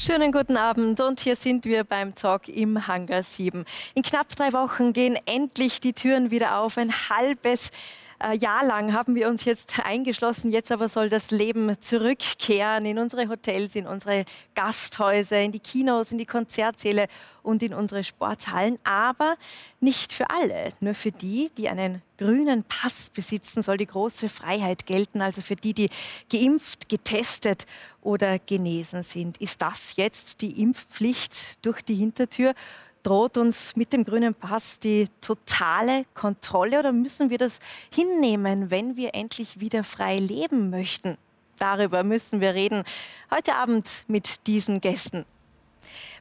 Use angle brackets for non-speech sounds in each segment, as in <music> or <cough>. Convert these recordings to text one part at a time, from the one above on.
Schönen guten Abend und hier sind wir beim Talk im Hangar 7. In knapp drei Wochen gehen endlich die Türen wieder auf. Ein halbes äh, Jahr lang haben wir uns jetzt <laughs> eingeschlossen. Jetzt aber soll das Leben zurückkehren in unsere Hotels, in unsere Gasthäuser, in die Kinos, in die Konzertsäle und in unsere Sporthallen. Aber nicht für alle. Nur für die, die einen grünen Pass besitzen, soll die große Freiheit gelten. Also für die, die geimpft, getestet oder genesen sind. Ist das jetzt die Impfpflicht durch die Hintertür? Droht uns mit dem grünen Pass die totale Kontrolle oder müssen wir das hinnehmen, wenn wir endlich wieder frei leben möchten? Darüber müssen wir reden. Heute Abend mit diesen Gästen.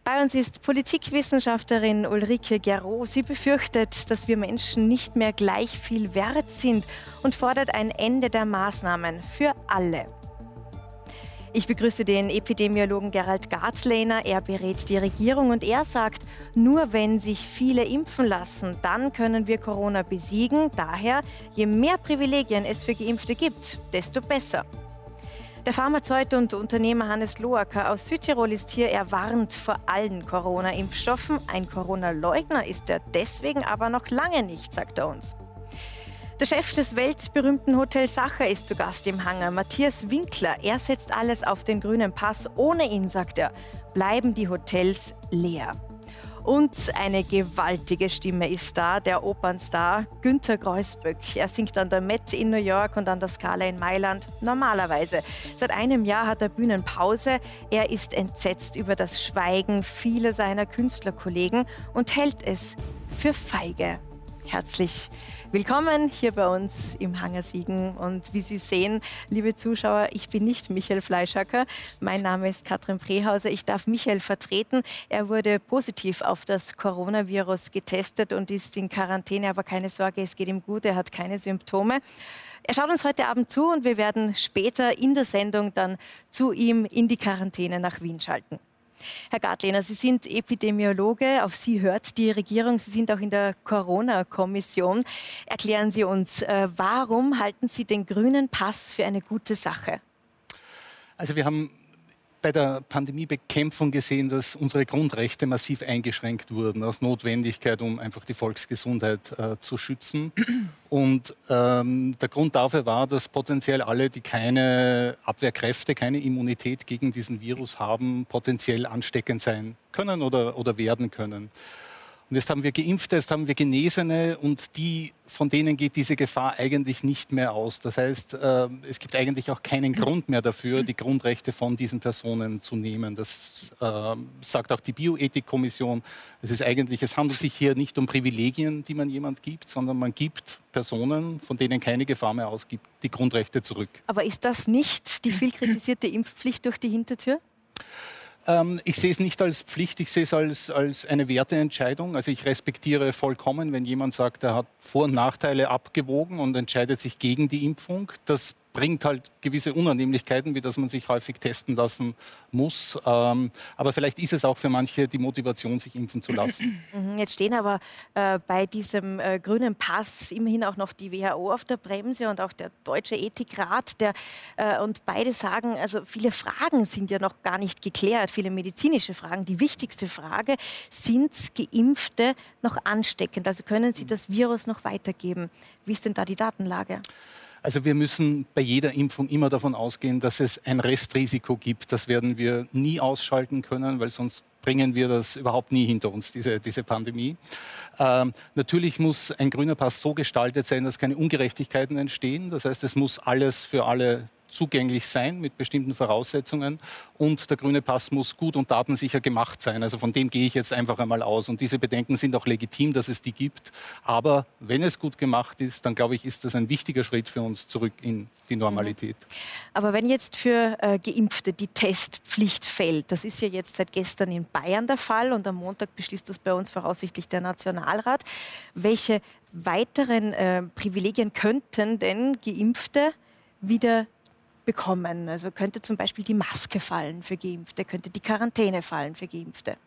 Bei uns ist Politikwissenschaftlerin Ulrike Gero. Sie befürchtet, dass wir Menschen nicht mehr gleich viel wert sind und fordert ein Ende der Maßnahmen für alle. Ich begrüße den Epidemiologen Gerald Gartlehner. Er berät die Regierung und er sagt, nur wenn sich viele impfen lassen, dann können wir Corona besiegen. Daher, je mehr Privilegien es für Geimpfte gibt, desto besser. Der Pharmazeut und Unternehmer Hannes Loacker aus Südtirol ist hier. Er warnt vor allen Corona-Impfstoffen. Ein Corona-Leugner ist er deswegen aber noch lange nicht, sagt er uns. Der Chef des weltberühmten Hotel Sacher ist zu Gast im Hangar, Matthias Winkler. Er setzt alles auf den grünen Pass. Ohne ihn, sagt er, bleiben die Hotels leer. Und eine gewaltige Stimme ist da, der Opernstar Günter Greusböck. Er singt an der Met in New York und an der Scala in Mailand. Normalerweise. Seit einem Jahr hat er Bühnenpause. Er ist entsetzt über das Schweigen vieler seiner Künstlerkollegen und hält es für feige. Herzlich Willkommen hier bei uns im Hangar Siegen. Und wie Sie sehen, liebe Zuschauer, ich bin nicht Michael Fleischhacker. Mein Name ist Katrin Prehauser. Ich darf Michael vertreten. Er wurde positiv auf das Coronavirus getestet und ist in Quarantäne. Aber keine Sorge, es geht ihm gut. Er hat keine Symptome. Er schaut uns heute Abend zu und wir werden später in der Sendung dann zu ihm in die Quarantäne nach Wien schalten. Herr Gartlehner, Sie sind Epidemiologe, auf Sie hört die Regierung, Sie sind auch in der Corona-Kommission. Erklären Sie uns, äh, warum halten Sie den grünen Pass für eine gute Sache? Also wir haben bei der Pandemiebekämpfung gesehen, dass unsere Grundrechte massiv eingeschränkt wurden, aus Notwendigkeit, um einfach die Volksgesundheit äh, zu schützen. <clears throat> Und ähm, der Grund dafür war, dass potenziell alle, die keine Abwehrkräfte, keine Immunität gegen diesen Virus haben, potenziell ansteckend sein können oder, oder werden können. Und jetzt haben wir Geimpfte, jetzt haben wir Genesene und die, von denen geht diese Gefahr eigentlich nicht mehr aus. Das heißt, äh, es gibt eigentlich auch keinen Grund mehr dafür, die Grundrechte von diesen Personen zu nehmen. Das äh, sagt auch die Bioethikkommission. Es ist eigentlich, es handelt sich hier nicht um Privilegien, die man jemand gibt, sondern man gibt Personen, von denen keine Gefahr mehr ausgibt, die Grundrechte zurück. Aber ist das nicht die viel kritisierte Impfpflicht durch die Hintertür? Ähm, ich sehe es nicht als Pflicht, ich sehe es als, als eine Werteentscheidung. Also ich respektiere vollkommen, wenn jemand sagt, er hat Vor- und Nachteile abgewogen und entscheidet sich gegen die Impfung. Das bringt halt gewisse Unannehmlichkeiten, wie dass man sich häufig testen lassen muss. Ähm, aber vielleicht ist es auch für manche die Motivation, sich impfen zu lassen. <clears throat> Mhm, jetzt stehen aber äh, bei diesem äh, grünen Pass immerhin auch noch die WHO auf der Bremse und auch der Deutsche Ethikrat. Der, äh, und beide sagen, also viele Fragen sind ja noch gar nicht geklärt, viele medizinische Fragen. Die wichtigste Frage, sind Geimpfte noch ansteckend? Also können sie das Virus noch weitergeben? Wie ist denn da die Datenlage? Also wir müssen bei jeder Impfung immer davon ausgehen, dass es ein Restrisiko gibt. Das werden wir nie ausschalten können, weil sonst bringen wir das überhaupt nie hinter uns, diese, diese Pandemie. Ähm, natürlich muss ein grüner Pass so gestaltet sein, dass keine Ungerechtigkeiten entstehen. Das heißt, es muss alles für alle zugänglich sein mit bestimmten Voraussetzungen und der grüne Pass muss gut und datensicher gemacht sein. Also von dem gehe ich jetzt einfach einmal aus. Und diese Bedenken sind auch legitim, dass es die gibt. Aber wenn es gut gemacht ist, dann glaube ich, ist das ein wichtiger Schritt für uns zurück in die Normalität. Mhm. Aber wenn jetzt für äh, Geimpfte die Testpflicht fällt, das ist ja jetzt seit gestern in Bayern der Fall und am Montag beschließt das bei uns voraussichtlich der Nationalrat. Welche weiteren äh, Privilegien könnten denn Geimpfte wieder bekommen. Also könnte zum Beispiel die Maske fallen für Geimpfte, könnte die Quarantäne fallen für Geimpfte.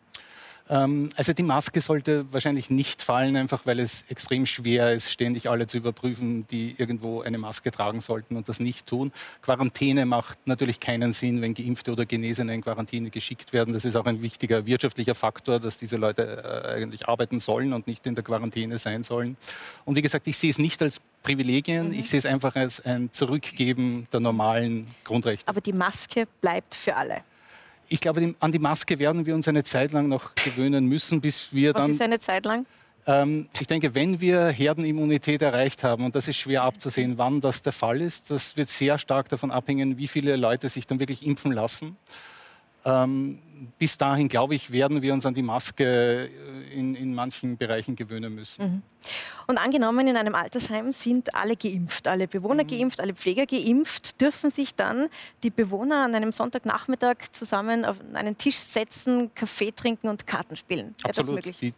Ähm, also die Maske sollte wahrscheinlich nicht fallen, einfach weil es extrem schwer ist, ständig alle zu überprüfen, die irgendwo eine Maske tragen sollten und das nicht tun. Quarantäne macht natürlich keinen Sinn, wenn Geimpfte oder Genesene in Quarantäne geschickt werden. Das ist auch ein wichtiger wirtschaftlicher Faktor, dass diese Leute äh, eigentlich arbeiten sollen und nicht in der Quarantäne sein sollen. Und wie gesagt, ich sehe es nicht als Privilegien, mhm. ich sehe es einfach als ein Zurückgeben der normalen Grundrechte. Aber die Maske bleibt für alle ich glaube, an die Maske werden wir uns eine Zeit lang noch gewöhnen müssen, bis wir Was dann. Was ist eine Zeit lang? Ähm, ich denke, wenn wir Herdenimmunität erreicht haben, und das ist schwer abzusehen, wann das der Fall ist, das wird sehr stark davon abhängen, wie viele Leute sich dann wirklich impfen lassen. Ähm, bis dahin, glaube ich, werden wir uns an die Maske äh, in, in manchen Bereichen gewöhnen müssen. Mhm. Und angenommen, in einem Altersheim sind alle geimpft, alle Bewohner mhm. geimpft, alle Pfleger geimpft, dürfen sich dann die Bewohner an einem Sonntagnachmittag zusammen auf einen Tisch setzen, Kaffee trinken und Karten spielen? Absolut. Die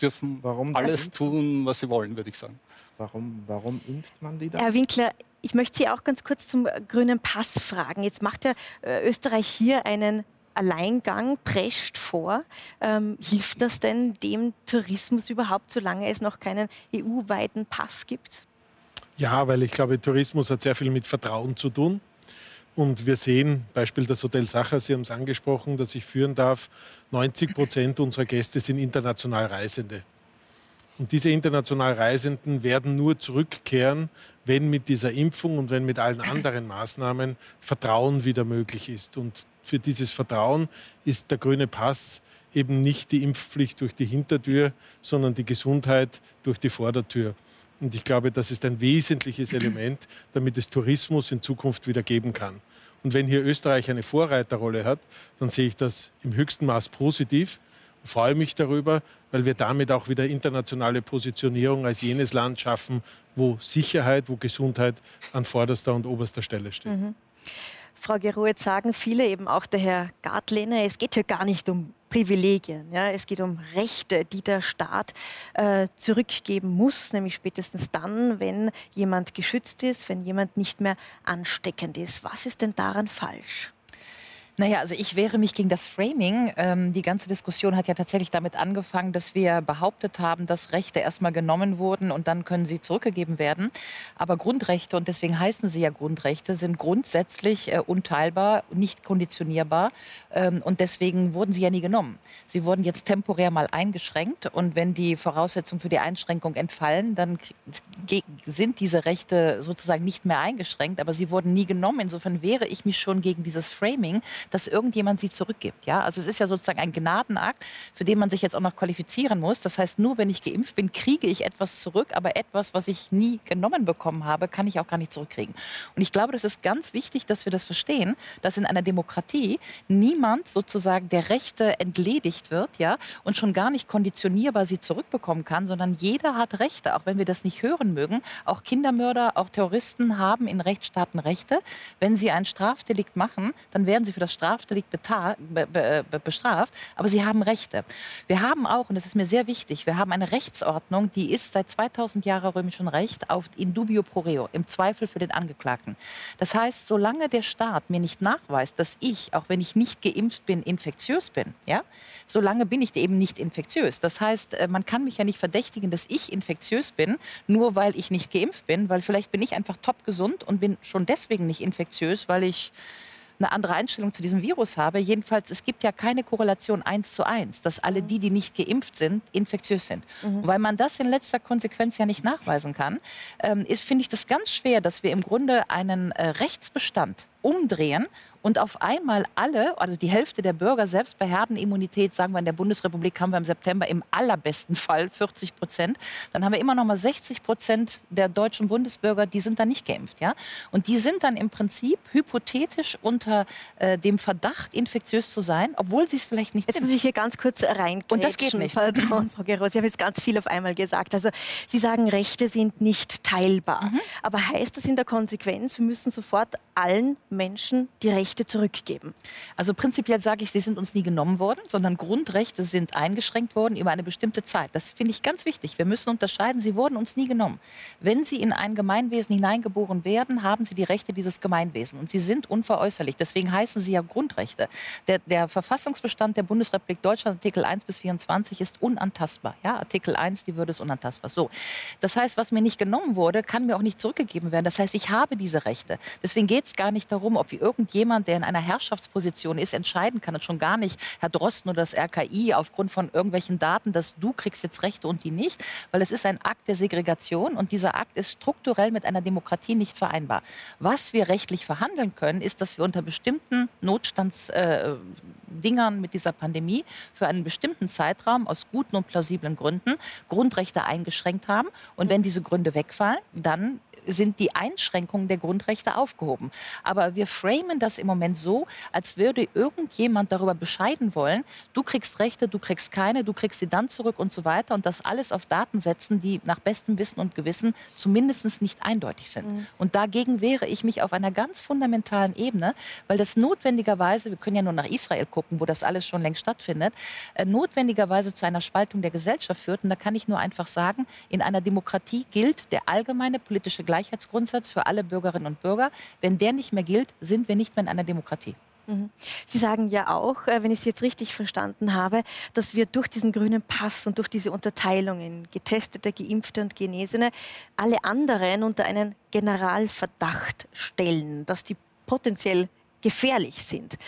dürfen Warum alles tun, was sie wollen, würde ich sagen. Warum, warum impft man die dann? Herr Winkler, ich möchte Sie auch ganz kurz zum grünen Pass fragen. Jetzt macht ja äh, Österreich hier einen Alleingang prescht vor. Ähm, hilft das denn dem Tourismus überhaupt, solange es noch keinen EU-weiten Pass gibt? Ja, weil ich glaube, Tourismus hat sehr viel mit Vertrauen zu tun. Und wir sehen, Beispiel das Hotel Sacher, Sie haben es angesprochen, dass ich führen darf, 90 Prozent unserer Gäste sind international Reisende. Und diese international Reisenden werden nur zurückkehren, wenn mit dieser Impfung und wenn mit allen anderen Maßnahmen Vertrauen wieder möglich ist. Und für dieses Vertrauen ist der grüne Pass eben nicht die Impfpflicht durch die Hintertür, sondern die Gesundheit durch die Vordertür. Und ich glaube, das ist ein wesentliches Element, damit es Tourismus in Zukunft wieder geben kann. Und wenn hier Österreich eine Vorreiterrolle hat, dann sehe ich das im höchsten Maß positiv und freue mich darüber, weil wir damit auch wieder internationale Positionierung als jenes Land schaffen, wo Sicherheit, wo Gesundheit an vorderster und oberster Stelle steht. Mhm. Frau Gero, jetzt sagen viele, eben auch der Herr Gartlehner, es geht hier gar nicht um Privilegien. Ja? Es geht um Rechte, die der Staat äh, zurückgeben muss, nämlich spätestens dann, wenn jemand geschützt ist, wenn jemand nicht mehr ansteckend ist. Was ist denn daran falsch? Naja, also ich wehre mich gegen das Framing. Ähm, die ganze Diskussion hat ja tatsächlich damit angefangen, dass wir behauptet haben, dass Rechte erstmal genommen wurden und dann können sie zurückgegeben werden. Aber Grundrechte, und deswegen heißen sie ja Grundrechte, sind grundsätzlich äh, unteilbar, nicht konditionierbar. Ähm, und deswegen wurden sie ja nie genommen. Sie wurden jetzt temporär mal eingeschränkt. Und wenn die Voraussetzungen für die Einschränkung entfallen, dann sind diese Rechte sozusagen nicht mehr eingeschränkt. Aber sie wurden nie genommen. Insofern wehre ich mich schon gegen dieses Framing dass irgendjemand sie zurückgibt. Ja? Also es ist ja sozusagen ein Gnadenakt, für den man sich jetzt auch noch qualifizieren muss. Das heißt, nur wenn ich geimpft bin, kriege ich etwas zurück, aber etwas, was ich nie genommen bekommen habe, kann ich auch gar nicht zurückkriegen. Und ich glaube, das ist ganz wichtig, dass wir das verstehen, dass in einer Demokratie niemand sozusagen der Rechte entledigt wird, ja, und schon gar nicht konditionierbar sie zurückbekommen kann, sondern jeder hat Rechte, auch wenn wir das nicht hören mögen. Auch Kindermörder, auch Terroristen haben in Rechtsstaaten Rechte. Wenn sie ein Strafdelikt machen, dann werden sie für das Strafdelikt be be bestraft, aber sie haben Rechte. Wir haben auch, und das ist mir sehr wichtig, wir haben eine Rechtsordnung, die ist seit 2000 Jahren römischem Recht auf in dubio pro reo, im Zweifel für den Angeklagten. Das heißt, solange der Staat mir nicht nachweist, dass ich, auch wenn ich nicht geimpft bin, infektiös bin, ja, solange bin ich eben nicht infektiös. Das heißt, äh, man kann mich ja nicht verdächtigen, dass ich infektiös bin, nur weil ich nicht geimpft bin, weil vielleicht bin ich einfach top gesund und bin schon deswegen nicht infektiös, weil ich eine andere Einstellung zu diesem Virus habe. Jedenfalls, es gibt ja keine Korrelation eins zu eins, dass alle die, die nicht geimpft sind, infektiös sind. Mhm. weil man das in letzter Konsequenz ja nicht nachweisen kann, ähm, ist, finde ich das ganz schwer, dass wir im Grunde einen äh, Rechtsbestand umdrehen und auf einmal alle, also die Hälfte der Bürger, selbst bei Herdenimmunität, sagen wir in der Bundesrepublik haben wir im September im allerbesten Fall 40 Prozent, dann haben wir immer noch mal 60 Prozent der deutschen Bundesbürger, die sind dann nicht geimpft. Ja? Und die sind dann im Prinzip hypothetisch unter äh, dem Verdacht, infektiös zu sein, obwohl sie es vielleicht nicht jetzt sind. Jetzt muss ich hier ganz kurz rein. Und das geht nicht. Pardon, Frau Geroz, Sie haben jetzt ganz viel auf einmal gesagt. Also Sie sagen, Rechte sind nicht teilbar. Mhm. Aber heißt das in der Konsequenz, wir müssen sofort allen Menschen die Rechte Rechte zurückgeben? Also prinzipiell sage ich, sie sind uns nie genommen worden, sondern Grundrechte sind eingeschränkt worden über eine bestimmte Zeit. Das finde ich ganz wichtig. Wir müssen unterscheiden, sie wurden uns nie genommen. Wenn sie in ein Gemeinwesen hineingeboren werden, haben sie die Rechte dieses Gemeinwesens und sie sind unveräußerlich. Deswegen heißen sie ja Grundrechte. Der, der Verfassungsbestand der Bundesrepublik Deutschland, Artikel 1 bis 24, ist unantastbar. Ja, Artikel 1, die Würde ist unantastbar. So. Das heißt, was mir nicht genommen wurde, kann mir auch nicht zurückgegeben werden. Das heißt, ich habe diese Rechte. Deswegen geht es gar nicht darum, ob irgendjemand, der in einer Herrschaftsposition ist, entscheiden kann und schon gar nicht Herr Drosten oder das RKI aufgrund von irgendwelchen Daten, dass du kriegst jetzt Rechte und die nicht, weil es ist ein Akt der Segregation und dieser Akt ist strukturell mit einer Demokratie nicht vereinbar. Was wir rechtlich verhandeln können, ist, dass wir unter bestimmten Notstandsdingern äh, mit dieser Pandemie für einen bestimmten Zeitraum aus guten und plausiblen Gründen Grundrechte eingeschränkt haben. Und wenn diese Gründe wegfallen, dann sind die Einschränkungen der Grundrechte aufgehoben. Aber wir framen das im Moment so, als würde irgendjemand darüber bescheiden wollen, du kriegst Rechte, du kriegst keine, du kriegst sie dann zurück und so weiter. Und das alles auf Daten setzen, die nach bestem Wissen und Gewissen zumindest nicht eindeutig sind. Mhm. Und dagegen wehre ich mich auf einer ganz fundamentalen Ebene, weil das notwendigerweise, wir können ja nur nach Israel gucken, wo das alles schon längst stattfindet, äh, notwendigerweise zu einer Spaltung der Gesellschaft führt. Und da kann ich nur einfach sagen, in einer Demokratie gilt der allgemeine politische Gleichheit Gleichheitsgrundsatz für alle Bürgerinnen und Bürger. Wenn der nicht mehr gilt, sind wir nicht mehr in einer Demokratie. Mhm. Sie sagen ja auch, äh, wenn ich Sie jetzt richtig verstanden habe, dass wir durch diesen grünen Pass und durch diese Unterteilungen, Getestete, Geimpfte und Genesene, alle anderen unter einen Generalverdacht stellen, dass die potenziell gefährlich sind.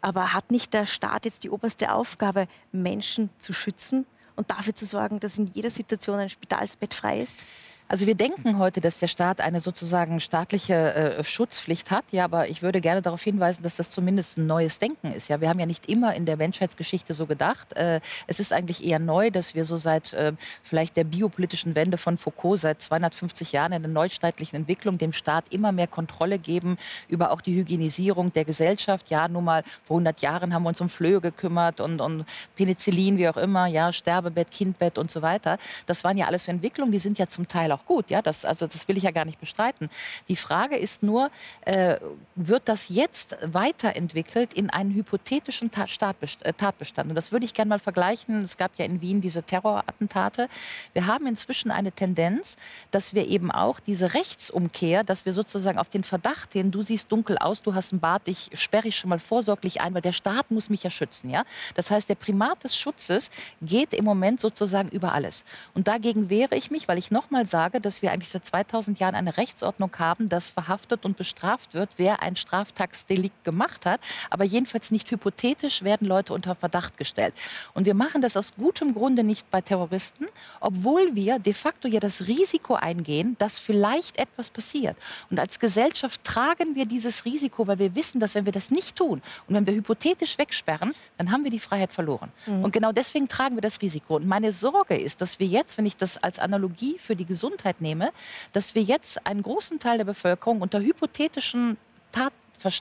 Aber hat nicht der Staat jetzt die oberste Aufgabe, Menschen zu schützen und dafür zu sorgen, dass in jeder Situation ein Spitalsbett frei ist? Also wir denken heute, dass der Staat eine sozusagen staatliche äh, Schutzpflicht hat. Ja, aber ich würde gerne darauf hinweisen, dass das zumindest ein neues Denken ist. Ja, wir haben ja nicht immer in der Menschheitsgeschichte so gedacht. Äh, es ist eigentlich eher neu, dass wir so seit äh, vielleicht der biopolitischen Wende von Foucault seit 250 Jahren in der neustaatlichen Entwicklung dem Staat immer mehr Kontrolle geben über auch die Hygienisierung der Gesellschaft. Ja, nun mal vor 100 Jahren haben wir uns um Flöhe gekümmert und, und Penicillin, wie auch immer, ja, Sterbebett, Kindbett und so weiter. Das waren ja alles Entwicklungen, die sind ja zum Teil auch auch gut. Ja, das, also das will ich ja gar nicht bestreiten. Die Frage ist nur, äh, wird das jetzt weiterentwickelt in einen hypothetischen äh, Tatbestand? Und das würde ich gerne mal vergleichen. Es gab ja in Wien diese Terrorattentate. Wir haben inzwischen eine Tendenz, dass wir eben auch diese Rechtsumkehr, dass wir sozusagen auf den Verdacht hin, du siehst dunkel aus, du hast einen Bart, ich sperre ich schon mal vorsorglich ein, weil der Staat muss mich ja schützen. Ja? Das heißt, der Primat des Schutzes geht im Moment sozusagen über alles. Und dagegen wehre ich mich, weil ich nochmal sage, sage, dass wir eigentlich seit 2000 Jahren eine Rechtsordnung haben, dass verhaftet und bestraft wird, wer ein Straftagsdelikt gemacht hat. Aber jedenfalls nicht hypothetisch werden Leute unter Verdacht gestellt. Und wir machen das aus gutem Grunde nicht bei Terroristen, obwohl wir de facto ja das Risiko eingehen, dass vielleicht etwas passiert. Und als Gesellschaft tragen wir dieses Risiko, weil wir wissen, dass wenn wir das nicht tun und wenn wir hypothetisch wegsperren, dann haben wir die Freiheit verloren. Mhm. Und genau deswegen tragen wir das Risiko. Und meine Sorge ist, dass wir jetzt, wenn ich das als Analogie für die Gesundheit Gesundheit nehme, dass wir jetzt einen großen Teil der Bevölkerung unter hypothetischen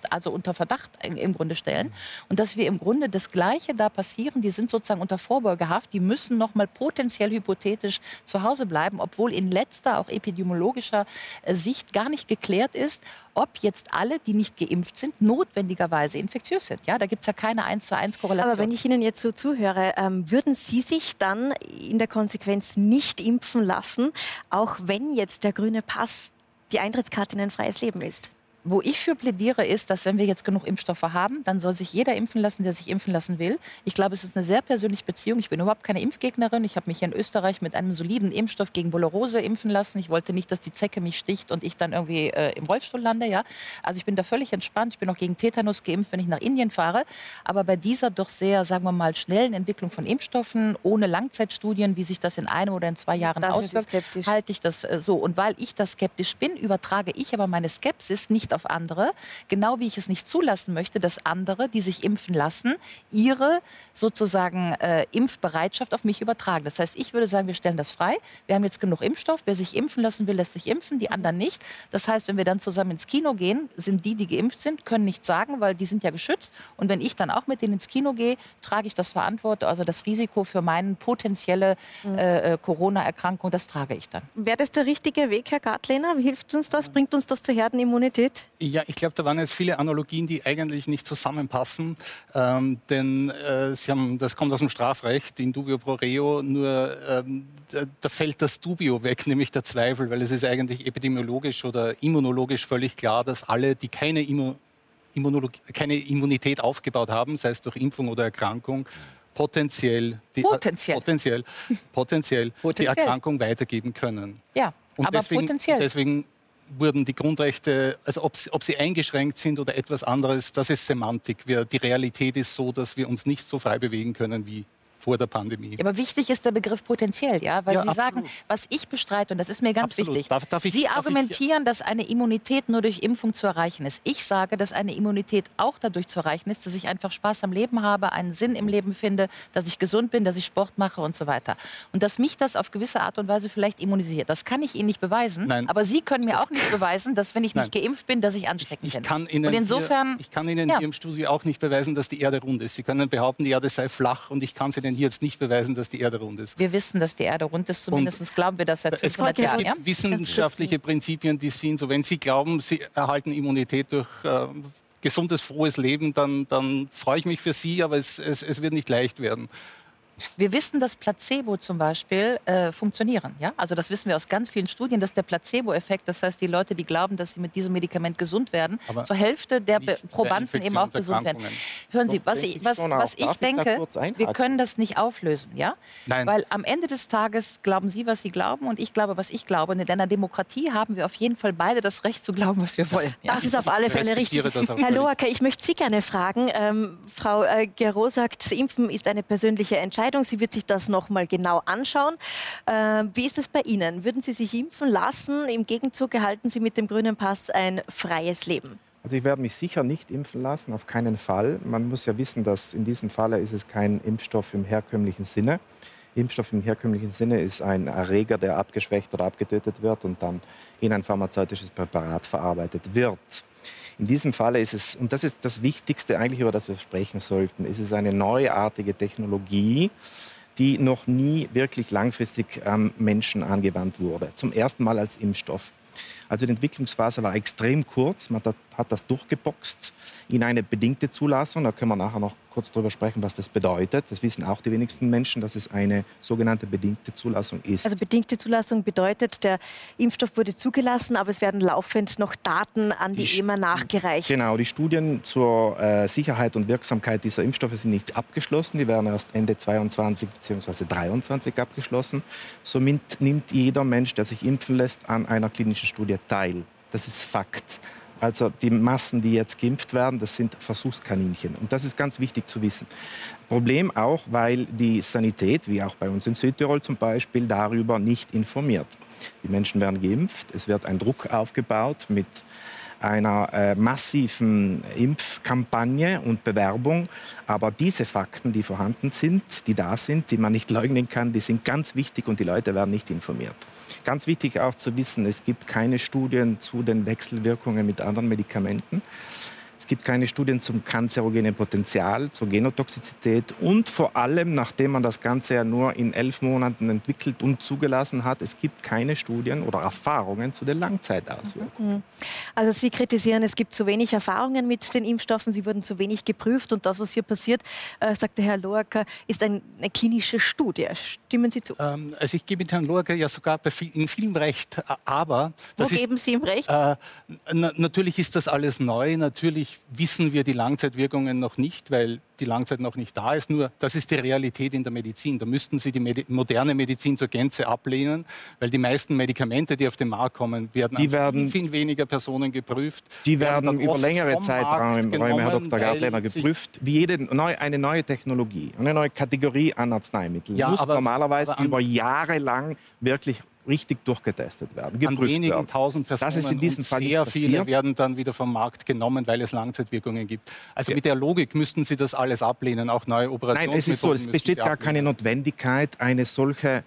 also unter Verdacht im Grunde stellen. Und dass wir im Grunde das Gleiche da passieren, die sind sozusagen unter Vorbeugehaft, die müssen noch mal potenziell hypothetisch zu Hause bleiben, obwohl in letzter, auch epidemiologischer äh, Sicht gar nicht geklärt ist, ob jetzt alle, die nicht geimpft sind, notwendigerweise infektiös sind. Ja, da gibt es ja keine 1 zu 1 Korrelation. Aber wenn ich Ihnen jetzt so zuhöre, ähm, würden Sie sich dann in der Konsequenz nicht impfen lassen, auch wenn jetzt der grüne Pass die Eintrittskarte in ein freies Leben ist? Wo ich für plädiere, ist, dass wenn wir jetzt genug Impfstoffe haben, dann soll sich jeder impfen lassen, der sich impfen lassen will. Ich glaube, es ist eine sehr persönliche Beziehung. Ich bin überhaupt keine Impfgegnerin. Ich habe mich hier in Österreich mit einem soliden Impfstoff gegen Bolorose impfen lassen. Ich wollte nicht, dass die Zecke mich sticht und ich dann irgendwie äh, im Rollstuhl lande. Ja? Also ich bin da völlig entspannt. Ich bin auch gegen Tetanus geimpft, wenn ich nach Indien fahre. Aber bei dieser doch sehr, sagen wir mal, schnellen Entwicklung von Impfstoffen, ohne Langzeitstudien, wie sich das in einem oder in zwei Jahren das auswirkt, halte ich das äh, so. Und weil ich da skeptisch bin, übertrage ich aber meine Skepsis nicht auf auf andere, genau wie ich es nicht zulassen möchte, dass andere, die sich impfen lassen, ihre sozusagen äh, Impfbereitschaft auf mich übertragen. Das heißt, ich würde sagen, wir stellen das frei. Wir haben jetzt genug Impfstoff. Wer sich impfen lassen will, lässt sich impfen, die anderen nicht. Das heißt, wenn wir dann zusammen ins Kino gehen, sind die, die geimpft sind, können nichts sagen, weil die sind ja geschützt. Und wenn ich dann auch mit denen ins Kino gehe, trage ich das Verantwortung, also das Risiko für meine potenzielle mhm. äh, äh, Corona-Erkrankung, das trage ich dann. Wäre das der richtige Weg, Herr Gartlehner? Hilft uns das? Bringt uns das zur Herdenimmunität? Ja, ich glaube, da waren jetzt viele Analogien, die eigentlich nicht zusammenpassen. Ähm, denn äh, Sie haben, das kommt aus dem Strafrecht, in dubio pro reo, nur ähm, da, da, fällt das dubio weg, <laughs> nämlich der Zweifel, weil es ist eigentlich epidemiologisch oder immunologisch völlig klar, dass alle, die keine, Immu keine Immunität aufgebaut haben, sei es durch Impfung oder Erkrankung, potenziell, die, potenziell. Potenziell, potenziell, <laughs> potenziell, die Erkrankung weitergeben können. Ja, und aber deswegen, potenziell. Deswegen wurden die Grundrechte, also ob, ob, sie eingeschränkt sind oder etwas anderes, das ist Semantik. Wir, die Realität ist so, dass wir uns nicht so frei bewegen können wie vor der Pandemie. Ja, aber wichtig ist der Begriff potenziell, ja, weil ja, Sie absolut. sagen, was ich bestreite, und das ist mir ganz absolut. wichtig. Darf, darf ich, Sie argumentieren, ich, dass eine Immunität nur durch Impfung zu erreichen ist. Ich sage, dass eine Immunität auch dadurch zu erreichen ist, dass ich einfach Spaß am Leben habe, einen Sinn im Leben finde, dass ich gesund bin, dass ich Sport mache und so weiter. Und dass mich das auf gewisse Art und Weise vielleicht immunisiert. Das kann ich Ihnen nicht beweisen, Nein. aber Sie können mir das auch nicht beweisen, dass wenn ich nicht Nein. geimpft bin, dass ich ansteckend ich, ich. Kann Ihnen und insofern, hier, ich kann Ihnen ja. hier im Studio auch nicht beweisen, dass die Erde rund ist. Sie können behaupten, die Erde sei flach und ich kann es Ihnen hier jetzt nicht beweisen, dass die Erde rund ist. Wir wissen, dass die Erde rund ist. Zumindest und glauben wir das seit 500 es, Jahren. Es gibt ja? wissenschaftliche Prinzipien, die sind so, wenn Sie glauben, Sie erhalten Immunität durch äh, gesundes, frohes Leben, dann, dann freue ich mich für Sie, aber es, es, es wird nicht leicht werden. Wir wissen, dass Placebo zum Beispiel äh, funktionieren. Ja? Also das wissen wir aus ganz vielen Studien, dass der Placebo-Effekt, das heißt die Leute, die glauben, dass sie mit diesem Medikament gesund werden, Aber zur Hälfte der Probanden eben auch gesund werden. Hören Sie, was ich, was, was ich denke, wir können das nicht auflösen. Ja? Nein. Weil am Ende des Tages glauben Sie, was Sie glauben und ich glaube, was ich glaube. Und in einer Demokratie haben wir auf jeden Fall beide das Recht zu glauben, was wir wollen. Ja? Das ist auf alle Fälle richtig. Herr Loacker, ich möchte Sie gerne fragen. Ähm, Frau äh, Gero sagt, Impfen ist eine persönliche Entscheidung. Entscheidung. Sie wird sich das noch mal genau anschauen. Äh, wie ist es bei Ihnen? Würden Sie sich impfen lassen? Im Gegenzug erhalten Sie mit dem grünen Pass ein freies Leben? Also ich werde mich sicher nicht impfen lassen, auf keinen Fall. Man muss ja wissen, dass in diesem Falle ist es kein Impfstoff im herkömmlichen Sinne. Impfstoff im herkömmlichen Sinne ist ein Erreger, der abgeschwächt oder abgetötet wird und dann in ein pharmazeutisches Präparat verarbeitet wird. In diesem Fall ist es, und das ist das Wichtigste eigentlich, über das wir sprechen sollten, ist es eine neuartige Technologie, die noch nie wirklich langfristig am Menschen angewandt wurde. Zum ersten Mal als Impfstoff. Also die Entwicklungsphase war extrem kurz. Man hat das durchgeboxt in eine bedingte Zulassung. Da können wir nachher noch kurz darüber sprechen, was das bedeutet. Das wissen auch die wenigsten Menschen, dass es eine sogenannte bedingte Zulassung ist. Also bedingte Zulassung bedeutet, der Impfstoff wurde zugelassen, aber es werden laufend noch Daten an die, die EMA nachgereicht. Genau, die Studien zur äh, Sicherheit und Wirksamkeit dieser Impfstoffe sind nicht abgeschlossen. Die werden erst Ende 22 bzw. 23 abgeschlossen. Somit nimmt jeder Mensch, der sich impfen lässt, an einer klinischen Studie teil. Das ist Fakt. Also die Massen, die jetzt geimpft werden, das sind Versuchskaninchen. Und das ist ganz wichtig zu wissen. Problem auch, weil die Sanität, wie auch bei uns in Südtirol zum Beispiel, darüber nicht informiert. Die Menschen werden geimpft, es wird ein Druck aufgebaut mit einer äh, massiven Impfkampagne und Bewerbung. Aber diese Fakten, die vorhanden sind, die da sind, die man nicht leugnen kann, die sind ganz wichtig und die Leute werden nicht informiert. Ganz wichtig auch zu wissen, es gibt keine Studien zu den Wechselwirkungen mit anderen Medikamenten. Es gibt keine Studien zum kanzerogenen Potenzial, zur Genotoxizität und vor allem, nachdem man das Ganze ja nur in elf Monaten entwickelt und zugelassen hat, es gibt keine Studien oder Erfahrungen zu den Langzeitauswirkungen. Mhm. Also Sie kritisieren, es gibt zu wenig Erfahrungen mit den Impfstoffen, sie wurden zu wenig geprüft und das, was hier passiert, äh, sagte Herr Loacker, ist ein, eine klinische Studie. Stimmen Sie zu? Ähm, also ich gebe mit Herrn Loacker ja sogar in vielen Recht, aber... Wo geben ist, Sie ihm Recht? Äh, na, natürlich ist das alles neu, natürlich wissen wir die Langzeitwirkungen noch nicht, weil die Langzeit noch nicht da ist. Nur das ist die Realität in der Medizin. Da müssten Sie die Medi moderne Medizin zur Gänze ablehnen, weil die meisten Medikamente, die auf den Markt kommen, werden, die werden viel, viel weniger Personen geprüft. Die werden, werden über längere Zeiträume, Herr Dr. Gartlener, geprüft. Wie jede neu, eine neue Technologie, eine neue Kategorie an Arzneimitteln ja, muss aber, normalerweise aber über Jahre lang wirklich richtig durchgetestet werden, An wenigen werden. tausend Personen das ist in diesem Fall sehr viele werden dann wieder vom Markt genommen, weil es Langzeitwirkungen gibt. Also ja. mit der Logik müssten Sie das alles ablehnen, auch neue Operationen. Nein, es ist so, es besteht gar keine Notwendigkeit, eine solche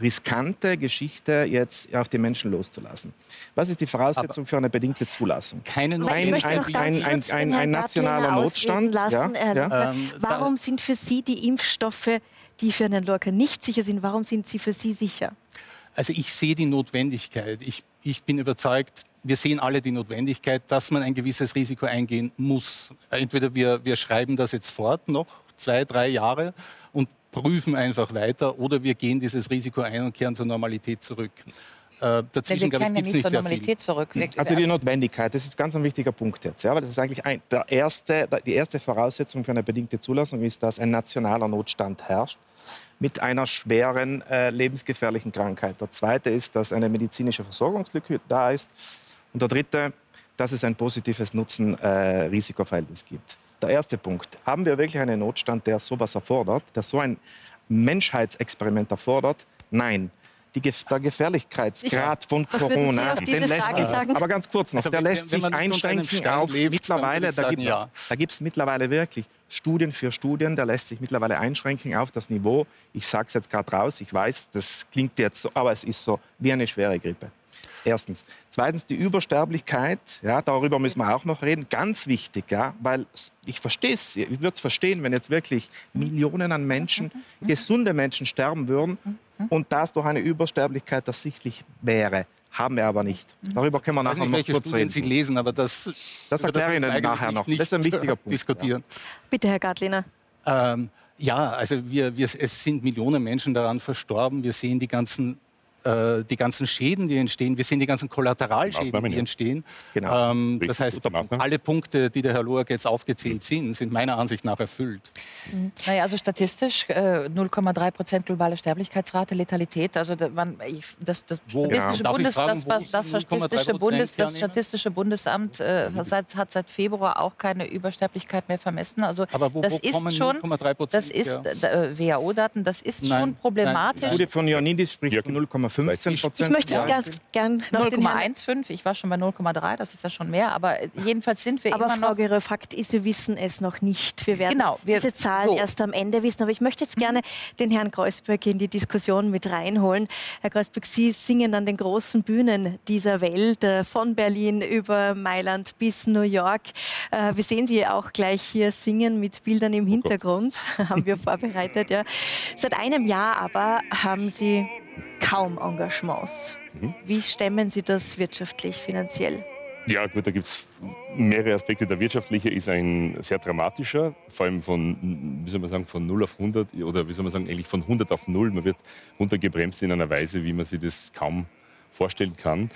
riskante Geschichte jetzt auf die Menschen loszulassen. Was ist die Voraussetzung Aber für eine bedingte Zulassung? Keine Notwendigkeit. Ein, ein, ein, ein, nationaler Notstand. Lassen, ja, ja. Ähm, warum sind für Sie die Impfstoffe, die für einen Lorca nicht sicher sind, warum sind sie für Sie sicher? Also ich sehe die Notwendigkeit. Ich ich bin überzeugt, wir sehen alle die Notwendigkeit, dass man ein gewisses Risiko eingehen muss. Entweder wir, wir schreiben das jetzt fort, noch zwei, drei Jahre, und prüfen einfach weiter, oder wir gehen dieses Risiko ein und kehren zur Normalität zurück. Äh, dazwischen, ja, wir kehren ja nicht zur Normalität zurück. Wirklich. Also die Notwendigkeit, das ist ganz ein wichtiger Punkt jetzt. Ja, weil das ist eigentlich ein, der erste, die erste Voraussetzung für eine bedingte Zulassung ist, dass ein nationaler Notstand herrscht mit einer schweren äh, lebensgefährlichen Krankheit. Der zweite ist, dass eine medizinische Versorgungslücke da ist. Und der dritte, dass es ein positives Nutzen-Risikoverhältnis äh, gibt. Der erste Punkt. Haben wir wirklich einen Notstand, der sowas erfordert, der so ein Menschheitsexperiment erfordert? Nein die, der Gefährlichkeitsgrad von Corona, den lässt sich, aber ganz kurz noch, also, der lässt sich einschränken auf mittlerweile, da gibt ja. es mittlerweile wirklich Studien für Studien, der lässt sich mittlerweile einschränken auf das Niveau, ich sage es jetzt gerade raus, ich weiß, das klingt jetzt so, aber es ist so, wie eine schwere Grippe. Erstens. Zweitens die Übersterblichkeit, ja, darüber müssen wir auch noch reden, ganz wichtig, ja, weil ich verstehe es, ich würde es verstehen, wenn jetzt wirklich Millionen an Menschen, gesunde Menschen sterben würden und das durch eine Übersterblichkeit ersichtlich wäre. Haben wir aber nicht. Darüber können wir nachher nicht, noch kurz reden. Sie lesen, aber das, das erkläre ich Ihnen nachher noch. Das ist ein wichtiger <laughs> Punkt. Diskutieren. Ja. Bitte, Herr Gartliner. Ähm, ja, also wir, wir, es sind Millionen Menschen daran verstorben. Wir sehen die ganzen äh, die ganzen Schäden, die entstehen, wir sehen die ganzen Kollateralschäden, die entstehen. Genau. Ähm, das heißt, alle Punkte, die der Herr Loak jetzt aufgezählt sind, sind meiner Ansicht nach erfüllt. Mhm. Naja, also statistisch äh, 0,3 Prozent globale Sterblichkeitsrate, Letalität. Also da, man, das, das, Statistische, ja. Bundes, fragen, das, das, Statistische Bundes, das Statistische Bundesamt äh, seit, hat seit Februar auch keine Übersterblichkeit mehr vermessen. Also Aber wo, das wo ist schon, das ist äh, WHO-Daten, das ist nein, schon problematisch. Die Studie von Ioannidis spricht von 0,5 15 Prozent. Ich möchte jetzt ganz gern noch 0,15. Ich war schon bei 0,3. Das ist ja schon mehr. Aber jedenfalls sind wir aber immer Frau Gerö, Fakt ist, wir wissen es noch nicht. Wir werden genau, wir, diese Zahlen so. erst am Ende wissen. Aber ich möchte jetzt gerne den Herrn Kreuzberg in die Diskussion mit reinholen. Herr Kreuzberg, Sie singen an den großen Bühnen dieser Welt, äh, von Berlin über Mailand bis New York. Äh, wir sehen Sie auch gleich hier singen mit Bildern im oh Hintergrund. <laughs> haben wir vorbereitet. Ja. Seit einem Jahr aber haben Sie kaum Engagements. Mhm. Wie stemmen Sie das wirtschaftlich, finanziell? Ja, gut, da gibt es mehrere Aspekte. Der wirtschaftliche ist ein sehr dramatischer, vor allem von, wie soll man sagen, von 0 auf 100 oder wie soll man sagen, eigentlich von 100 auf 0. Man wird runtergebremst in einer Weise, wie man sich das kaum vorstellen kann.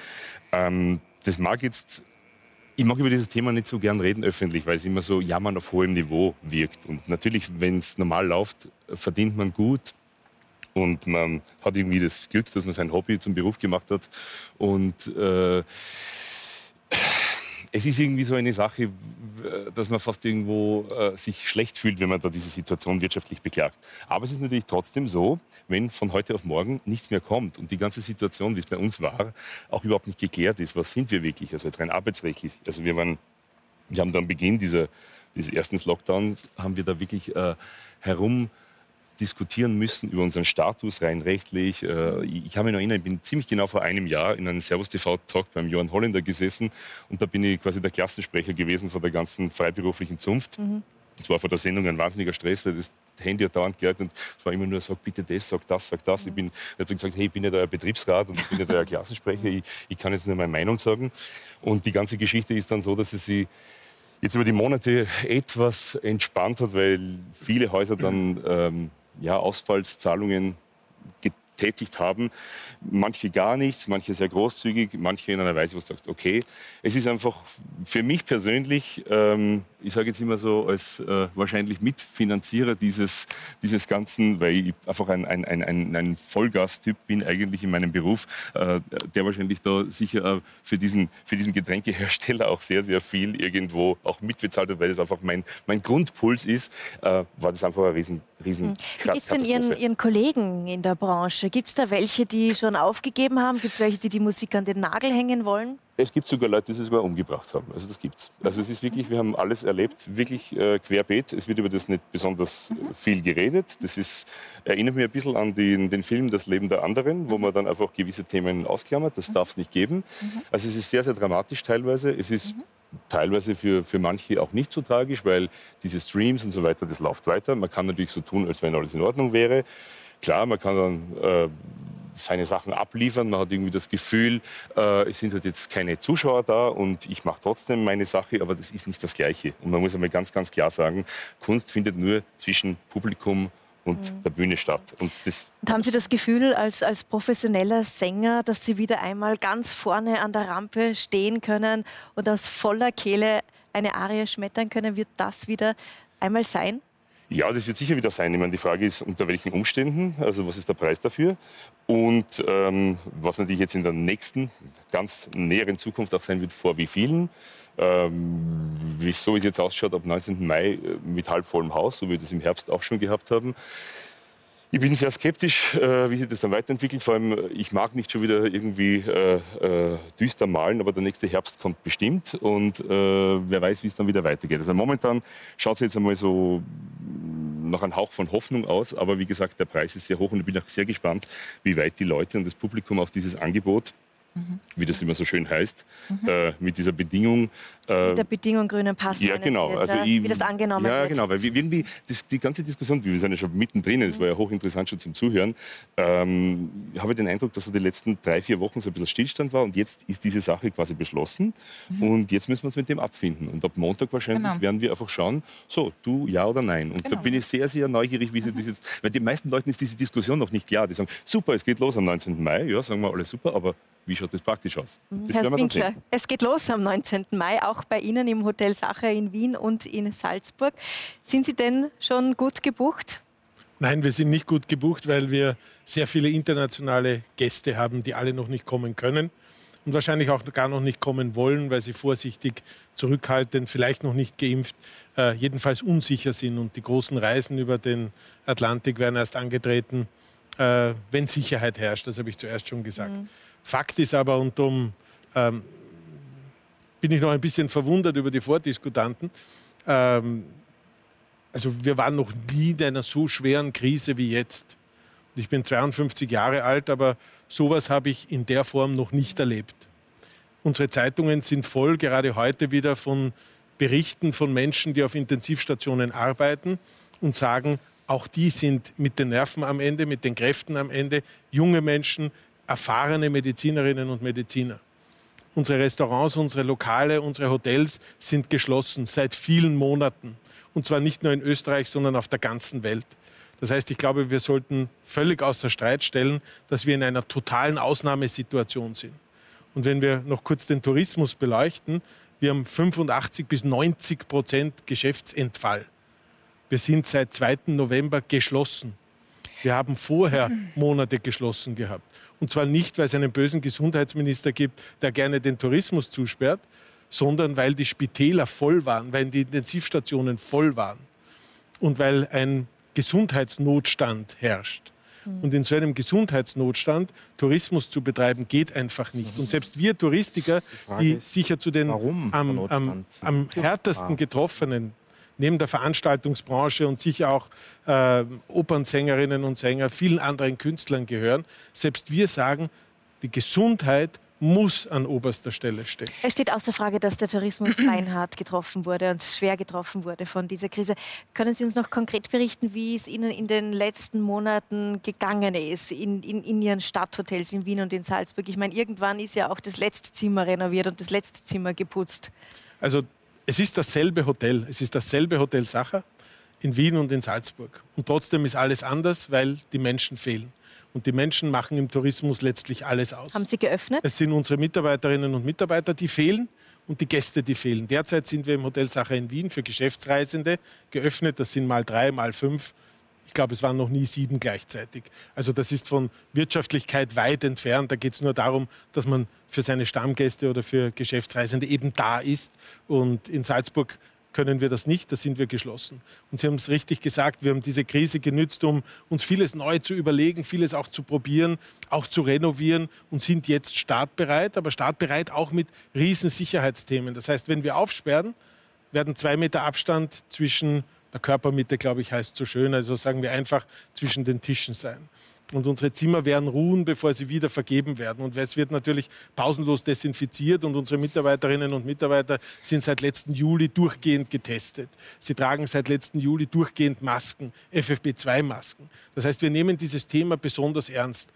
Ähm, das mag jetzt ich mag über dieses Thema nicht so gern reden öffentlich, weil es immer so jammern auf hohem Niveau wirkt. Und natürlich, wenn es normal läuft, verdient man gut, und man hat irgendwie das Glück, dass man sein Hobby zum Beruf gemacht hat. Und äh, es ist irgendwie so eine Sache, dass man fast irgendwo äh, sich schlecht fühlt, wenn man da diese Situation wirtschaftlich beklagt. Aber es ist natürlich trotzdem so, wenn von heute auf morgen nichts mehr kommt und die ganze Situation, wie es bei uns war, auch überhaupt nicht geklärt ist, was sind wir wirklich, also jetzt rein arbeitsrechtlich. Also wir waren, wir haben dann Beginn dieser, dieses ersten Lockdowns, haben wir da wirklich äh, herum diskutieren müssen über unseren Status rein rechtlich. Äh, ich kann mich noch erinnern, ich bin ziemlich genau vor einem Jahr in einem Servus TV-Talk beim Johann Holländer gesessen und da bin ich quasi der Klassensprecher gewesen von der ganzen freiberuflichen Zunft. Mhm. War vor der Sendung ein wahnsinniger Stress, weil das Handy hat dauernd gehört und es war immer nur, sag bitte das, sag das, sag das. Ich bin ich habe gesagt, hey, ich bin ja euer Betriebsrat und ich bin ja euer <laughs> Klassensprecher, ich, ich kann jetzt nur meine Meinung sagen. Und die ganze Geschichte ist dann so, dass sie sich jetzt über die Monate etwas entspannt hat, weil viele Häuser dann <clears throat> ähm, ja, Ausfallszahlungen getätigt haben. Manche gar nichts, manche sehr großzügig, manche in einer Weise, wo du sagst, okay. Es ist einfach für mich persönlich, ähm, ich sage jetzt immer so, als äh, wahrscheinlich Mitfinanzierer dieses, dieses Ganzen, weil ich einfach ein, ein, ein, ein Vollgastyp bin eigentlich in meinem Beruf, äh, der wahrscheinlich da sicher äh, für, diesen, für diesen Getränkehersteller auch sehr, sehr viel irgendwo auch mitbezahlt hat, weil das einfach mein, mein Grundpuls ist, äh, war das einfach ein riesen, riesen hm. Wie geht es denn Ihren, Ihren Kollegen in der Branche? Gibt es da welche, die schon aufgegeben haben? Gibt es welche, die die Musik an den Nagel hängen wollen? Es gibt sogar Leute, die sie sogar umgebracht haben. Also das gibt's. Also es ist wirklich, wir haben alles erlebt, wirklich äh, querbeet. Es wird über das nicht besonders mhm. viel geredet. Das ist, erinnert mich ein bisschen an den, den Film Das Leben der anderen, wo man dann einfach gewisse Themen ausklammert. Das darf es nicht geben. Mhm. Also es ist sehr, sehr dramatisch teilweise. Es ist mhm. teilweise für, für manche auch nicht so tragisch, weil diese Streams und so weiter, das läuft weiter. Man kann natürlich so tun, als wenn alles in Ordnung wäre. Klar, man kann dann äh, seine Sachen abliefern. Man hat irgendwie das Gefühl, äh, es sind halt jetzt keine Zuschauer da und ich mache trotzdem meine Sache, aber das ist nicht das Gleiche. Und man muss einmal ganz, ganz klar sagen, Kunst findet nur zwischen Publikum und mhm. der Bühne statt. Und das und haben Sie das Gefühl als, als professioneller Sänger, dass Sie wieder einmal ganz vorne an der Rampe stehen können und aus voller Kehle eine Arie schmettern können? Wird das wieder einmal sein? Ja, das wird sicher wieder sein. Ich meine, die Frage ist, unter welchen Umständen, also was ist der Preis dafür? Und ähm, was natürlich jetzt in der nächsten, ganz näheren Zukunft auch sein wird, vor wie vielen. Ähm, wieso es jetzt ausschaut ab 19. Mai äh, mit halb vollem Haus, so wie wir das im Herbst auch schon gehabt haben. Ich bin sehr skeptisch, äh, wie sich das dann weiterentwickelt. Vor allem, äh, ich mag nicht schon wieder irgendwie äh, äh, düster malen, aber der nächste Herbst kommt bestimmt und äh, wer weiß, wie es dann wieder weitergeht. Also momentan schaut es jetzt einmal so noch ein Hauch von Hoffnung aus, aber wie gesagt, der Preis ist sehr hoch und ich bin auch sehr gespannt, wie weit die Leute und das Publikum auch dieses Angebot Mhm. wie das immer so schön heißt, mhm. äh, mit dieser Bedingung. Äh, mit der Bedingung grünen Pass. Ja, genau. Jetzt, also ich, wie das angenommen ja, wird. Ja, genau. Weil irgendwie das, die ganze Diskussion, wir sind ja schon mittendrin, das war ja hochinteressant schon zum Zuhören, ähm, habe ich den Eindruck, dass so die letzten drei, vier Wochen so ein bisschen Stillstand war und jetzt ist diese Sache quasi beschlossen mhm. und jetzt müssen wir uns mit dem abfinden. Und ab Montag wahrscheinlich genau. werden wir einfach schauen, so, du ja oder nein. Und genau. da bin ich sehr, sehr neugierig, wie sie das jetzt, weil den meisten Leuten ist diese Diskussion noch nicht klar. Die sagen, super, es geht los am 19. Mai, ja, sagen wir alles super, aber wie schaut das praktisch aus? Mhm. Das Herr Winkler, es geht los am 19. Mai, auch bei Ihnen im Hotel Sacher in Wien und in Salzburg. Sind Sie denn schon gut gebucht? Nein, wir sind nicht gut gebucht, weil wir sehr viele internationale Gäste haben, die alle noch nicht kommen können und wahrscheinlich auch gar noch nicht kommen wollen, weil sie vorsichtig, zurückhaltend, vielleicht noch nicht geimpft, äh, jedenfalls unsicher sind. Und die großen Reisen über den Atlantik werden erst angetreten, äh, wenn Sicherheit herrscht. Das habe ich zuerst schon gesagt. Mhm. Fakt ist aber, und darum ähm, bin ich noch ein bisschen verwundert über die Vordiskutanten, ähm, also wir waren noch nie in einer so schweren Krise wie jetzt. Ich bin 52 Jahre alt, aber sowas habe ich in der Form noch nicht erlebt. Unsere Zeitungen sind voll, gerade heute wieder von Berichten von Menschen, die auf Intensivstationen arbeiten und sagen, auch die sind mit den Nerven am Ende, mit den Kräften am Ende. Junge Menschen, erfahrene Medizinerinnen und Mediziner. Unsere Restaurants, unsere Lokale, unsere Hotels sind geschlossen seit vielen Monaten. Und zwar nicht nur in Österreich, sondern auf der ganzen Welt. Das heißt, ich glaube, wir sollten völlig außer Streit stellen, dass wir in einer totalen Ausnahmesituation sind. Und wenn wir noch kurz den Tourismus beleuchten, wir haben 85 bis 90 Prozent Geschäftsentfall. Wir sind seit 2. November geschlossen. Wir haben vorher Monate geschlossen gehabt. Und zwar nicht, weil es einen bösen Gesundheitsminister gibt, der gerne den Tourismus zusperrt, sondern weil die Spitäler voll waren, weil die Intensivstationen voll waren und weil ein Gesundheitsnotstand herrscht. Hm. Und in so einem Gesundheitsnotstand Tourismus zu betreiben, geht einfach nicht. Und selbst wir Touristiker, die sicher zu den am, am, am härtesten getroffenen neben der Veranstaltungsbranche und sicher auch äh, Opernsängerinnen und Sänger, vielen anderen Künstlern gehören. Selbst wir sagen, die Gesundheit muss an oberster Stelle stehen. Es steht außer Frage, dass der Tourismus <clears throat> beinhart getroffen wurde und schwer getroffen wurde von dieser Krise. Können Sie uns noch konkret berichten, wie es Ihnen in den letzten Monaten gegangen ist in, in, in Ihren Stadthotels in Wien und in Salzburg? Ich meine, irgendwann ist ja auch das letzte Zimmer renoviert und das letzte Zimmer geputzt. Also es ist dasselbe Hotel. Es ist dasselbe Hotel Sacher in Wien und in Salzburg. Und trotzdem ist alles anders, weil die Menschen fehlen. Und die Menschen machen im Tourismus letztlich alles aus. Haben Sie geöffnet? Es sind unsere Mitarbeiterinnen und Mitarbeiter, die fehlen und die Gäste, die fehlen. Derzeit sind wir im Hotel Sacher in Wien für Geschäftsreisende geöffnet. Das sind mal drei, mal fünf ich glaube, es waren noch nie sieben gleichzeitig. Also das ist von Wirtschaftlichkeit weit entfernt. Da geht es nur darum, dass man für seine Stammgäste oder für Geschäftsreisende eben da ist. Und in Salzburg können wir das nicht, da sind wir geschlossen. Und Sie haben es richtig gesagt, wir haben diese Krise genützt, um uns vieles neu zu überlegen, vieles auch zu probieren, auch zu renovieren und sind jetzt startbereit, aber startbereit auch mit Riesensicherheitsthemen. Das heißt, wenn wir aufsperren, werden zwei Meter Abstand zwischen der Körpermitte, glaube ich, heißt so schön. Also sagen wir einfach zwischen den Tischen sein. Und unsere Zimmer werden ruhen, bevor sie wieder vergeben werden. Und es wird natürlich pausenlos desinfiziert und unsere Mitarbeiterinnen und Mitarbeiter sind seit letzten Juli durchgehend getestet. Sie tragen seit letzten Juli durchgehend Masken, FFP2-Masken. Das heißt, wir nehmen dieses Thema besonders ernst.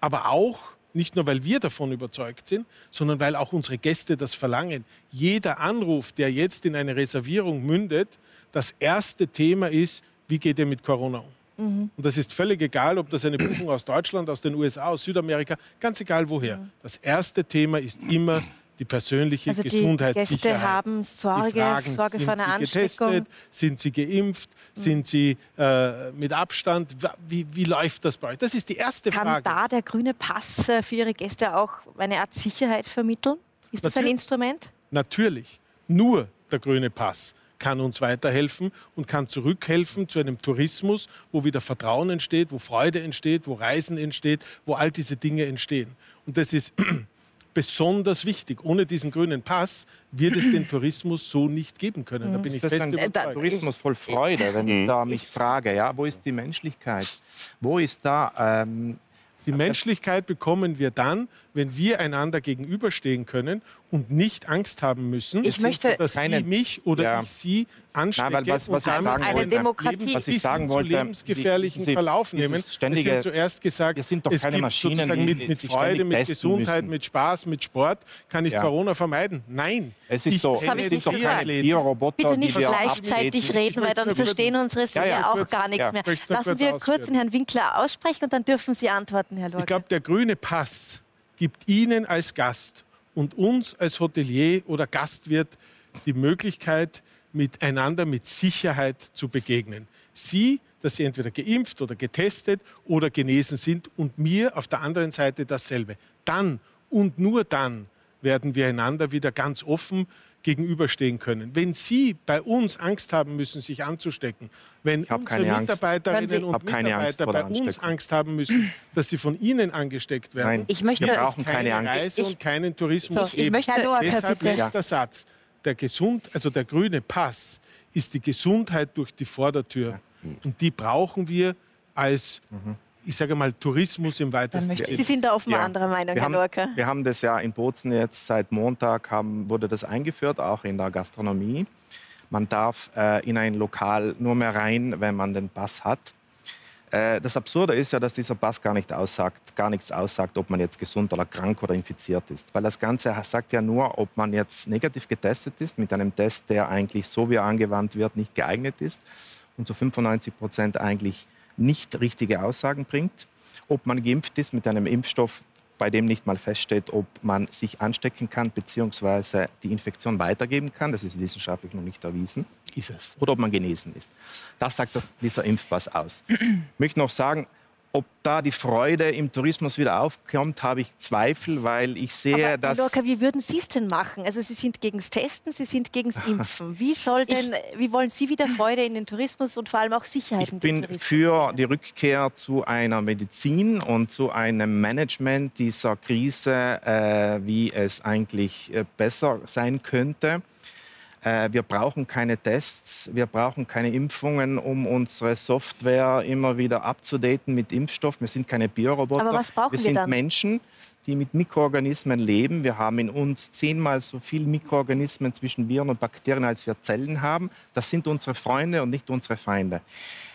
aber auch nicht nur, weil wir davon überzeugt sind, sondern weil auch unsere Gäste das verlangen. Jeder Anruf, der jetzt in eine Reservierung mündet, das erste Thema ist, wie geht ihr mit Corona um? Mhm. Und das ist völlig egal, ob das eine Buchung aus Deutschland, aus den USA, aus Südamerika, ganz egal woher. Mhm. Das erste Thema ist immer die persönliche also die Gesundheitssicherheit. Gäste haben Sorge, Fragen, Sorge vor einer Ansteckung. Getestet? Sind sie geimpft? Mhm. Sind sie äh, mit Abstand? Wie, wie, läuft das bei euch? Das ist die erste Kann Frage. Kann da der grüne Pass äh, für Ihre Gäste auch eine Art Sicherheit vermitteln? Ist das Natürlich. ein Instrument? Natürlich. Nur der grüne Pass kann uns weiterhelfen und kann zurückhelfen zu einem Tourismus, wo wieder Vertrauen entsteht, wo Freude entsteht, wo Reisen entsteht, wo all diese Dinge entstehen. Und das ist besonders wichtig. Ohne diesen grünen Pass wird es den Tourismus so nicht geben können. Da bin ich fest überzeugt. Tourismus voll Freude, wenn ich da mich frage, ja, wo ist die Menschlichkeit? Wo ist da ähm, die Menschlichkeit bekommen wir dann, wenn wir einander gegenüberstehen können und nicht Angst haben müssen, ich möchte dass keine, Sie mich oder ja. ich Sie anstecke Nein, was, was und damit eine Demokratie, was ich sagen wollte, zu lebensgefährlichen die, Verlauf nehmen. Ständige, es sind zuerst gesagt, wir sind doch es keine gibt Maschinen, sozusagen mit, mit Freude, mit Gesundheit, müssen. mit Spaß, mit Sport kann ich ja. Corona vermeiden. Nein, es ist ich so. Das habe ich nicht gesagt. Bitte nicht gleichzeitig reden, weil dann verstehen unsere Seher auch gar nichts mehr. Lassen wir kurz den Herrn Winkler aussprechen und dann dürfen Sie antworten, Herr Lorca. Ich glaube, der grüne Pass gibt Ihnen als Gast und uns als Hotelier oder Gastwirt die Möglichkeit, miteinander mit Sicherheit zu begegnen. Sie, dass sie entweder geimpft oder getestet oder genesen sind und mir auf der anderen Seite dasselbe. Dann und nur dann werden wir einander wieder ganz offen gegenüberstehen können. Wenn Sie bei uns Angst haben müssen, sich anzustecken, wenn unsere Mitarbeiterinnen und Mitarbeiter bei uns Angst haben müssen, dass sie von Ihnen angesteckt werden, Nein, ich möchte, wir brauchen keine, keine Reise ich, und keinen Tourismus. So, ich möchte, Deshalb letzter Satz. Der, Gesund, also der grüne Pass ist die Gesundheit durch die Vordertür. Und die brauchen wir als mhm ich sage mal, Tourismus im weitesten Sinne. Sie sind da offenbar ja. anderer Meinung, wir Herr Lorca. Wir haben das ja in Bozen jetzt seit Montag haben, wurde das eingeführt, auch in der Gastronomie. Man darf äh, in ein Lokal nur mehr rein, wenn man den Pass hat. Äh, das Absurde ist ja, dass dieser Pass gar, nicht aussagt, gar nichts aussagt, ob man jetzt gesund oder krank oder infiziert ist. Weil das Ganze sagt ja nur, ob man jetzt negativ getestet ist, mit einem Test, der eigentlich so wie er angewandt wird, nicht geeignet ist und zu 95 Prozent eigentlich nicht richtige Aussagen bringt. Ob man geimpft ist mit einem Impfstoff, bei dem nicht mal feststeht, ob man sich anstecken kann bzw. die Infektion weitergeben kann. Das ist wissenschaftlich noch nicht erwiesen. Ist es. Oder ob man genesen ist. Das sagt das, dieser Impfpass aus. Ich möchte noch sagen, ob da die Freude im Tourismus wieder aufkommt, habe ich Zweifel, weil ich sehe, Aber, dass... Lorca, wie würden Sie es denn machen? Also Sie sind gegen das Testen, Sie sind gegen das <laughs> Impfen. Wie, soll denn, ich, wie wollen Sie wieder Freude in den Tourismus und vor allem auch Sicherheit in den Tourismus? Ich bin für die Rückkehr zu einer Medizin und zu einem Management dieser Krise, äh, wie es eigentlich äh, besser sein könnte. Äh, wir brauchen keine Tests, wir brauchen keine Impfungen, um unsere Software immer wieder abzudaten mit Impfstoff. Wir sind keine Bioroboter. Aber was brauchen wir sind dann? Menschen, die mit Mikroorganismen leben. Wir haben in uns zehnmal so viele Mikroorganismen zwischen Viren und Bakterien, als wir Zellen haben. Das sind unsere Freunde und nicht unsere Feinde.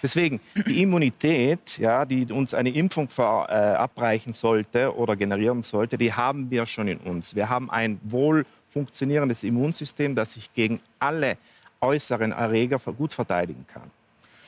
Deswegen, die Immunität, ja, die uns eine Impfung verabreichen äh, sollte oder generieren sollte, die haben wir schon in uns. Wir haben ein wohl funktionierendes Immunsystem, das sich gegen alle äußeren Erreger gut verteidigen kann.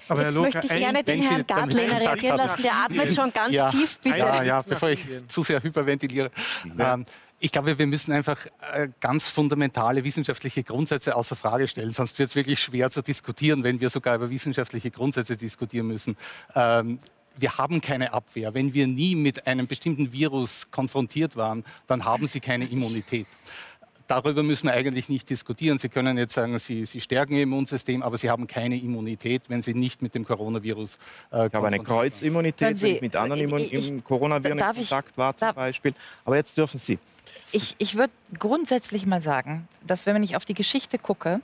Aber Jetzt möchte ich gerne den Herrn Gartlehner reagieren lassen. Der atmet schon ganz ja, tief, bitte. Ja, ja, bevor ich zu sehr hyperventiliere. Ähm, ich glaube, wir müssen einfach äh, ganz fundamentale wissenschaftliche Grundsätze außer Frage stellen. Sonst wird es wirklich schwer zu diskutieren, wenn wir sogar über wissenschaftliche Grundsätze diskutieren müssen. Ähm, wir haben keine Abwehr. Wenn wir nie mit einem bestimmten Virus konfrontiert waren, dann haben sie keine Immunität darüber müssen wir eigentlich nicht diskutieren. Sie können jetzt sagen, Sie, Sie stärken Ihr Immunsystem, aber Sie haben keine Immunität, wenn Sie nicht mit dem Coronavirus äh, Ich habe eine Kreuzimmunität, wenn ich mit anderen Immun ich, Coronaviren in Kontakt war zum Beispiel. Aber jetzt dürfen Sie. Ich, ich würde grundsätzlich mal sagen, dass wenn ich auf die Geschichte gucke,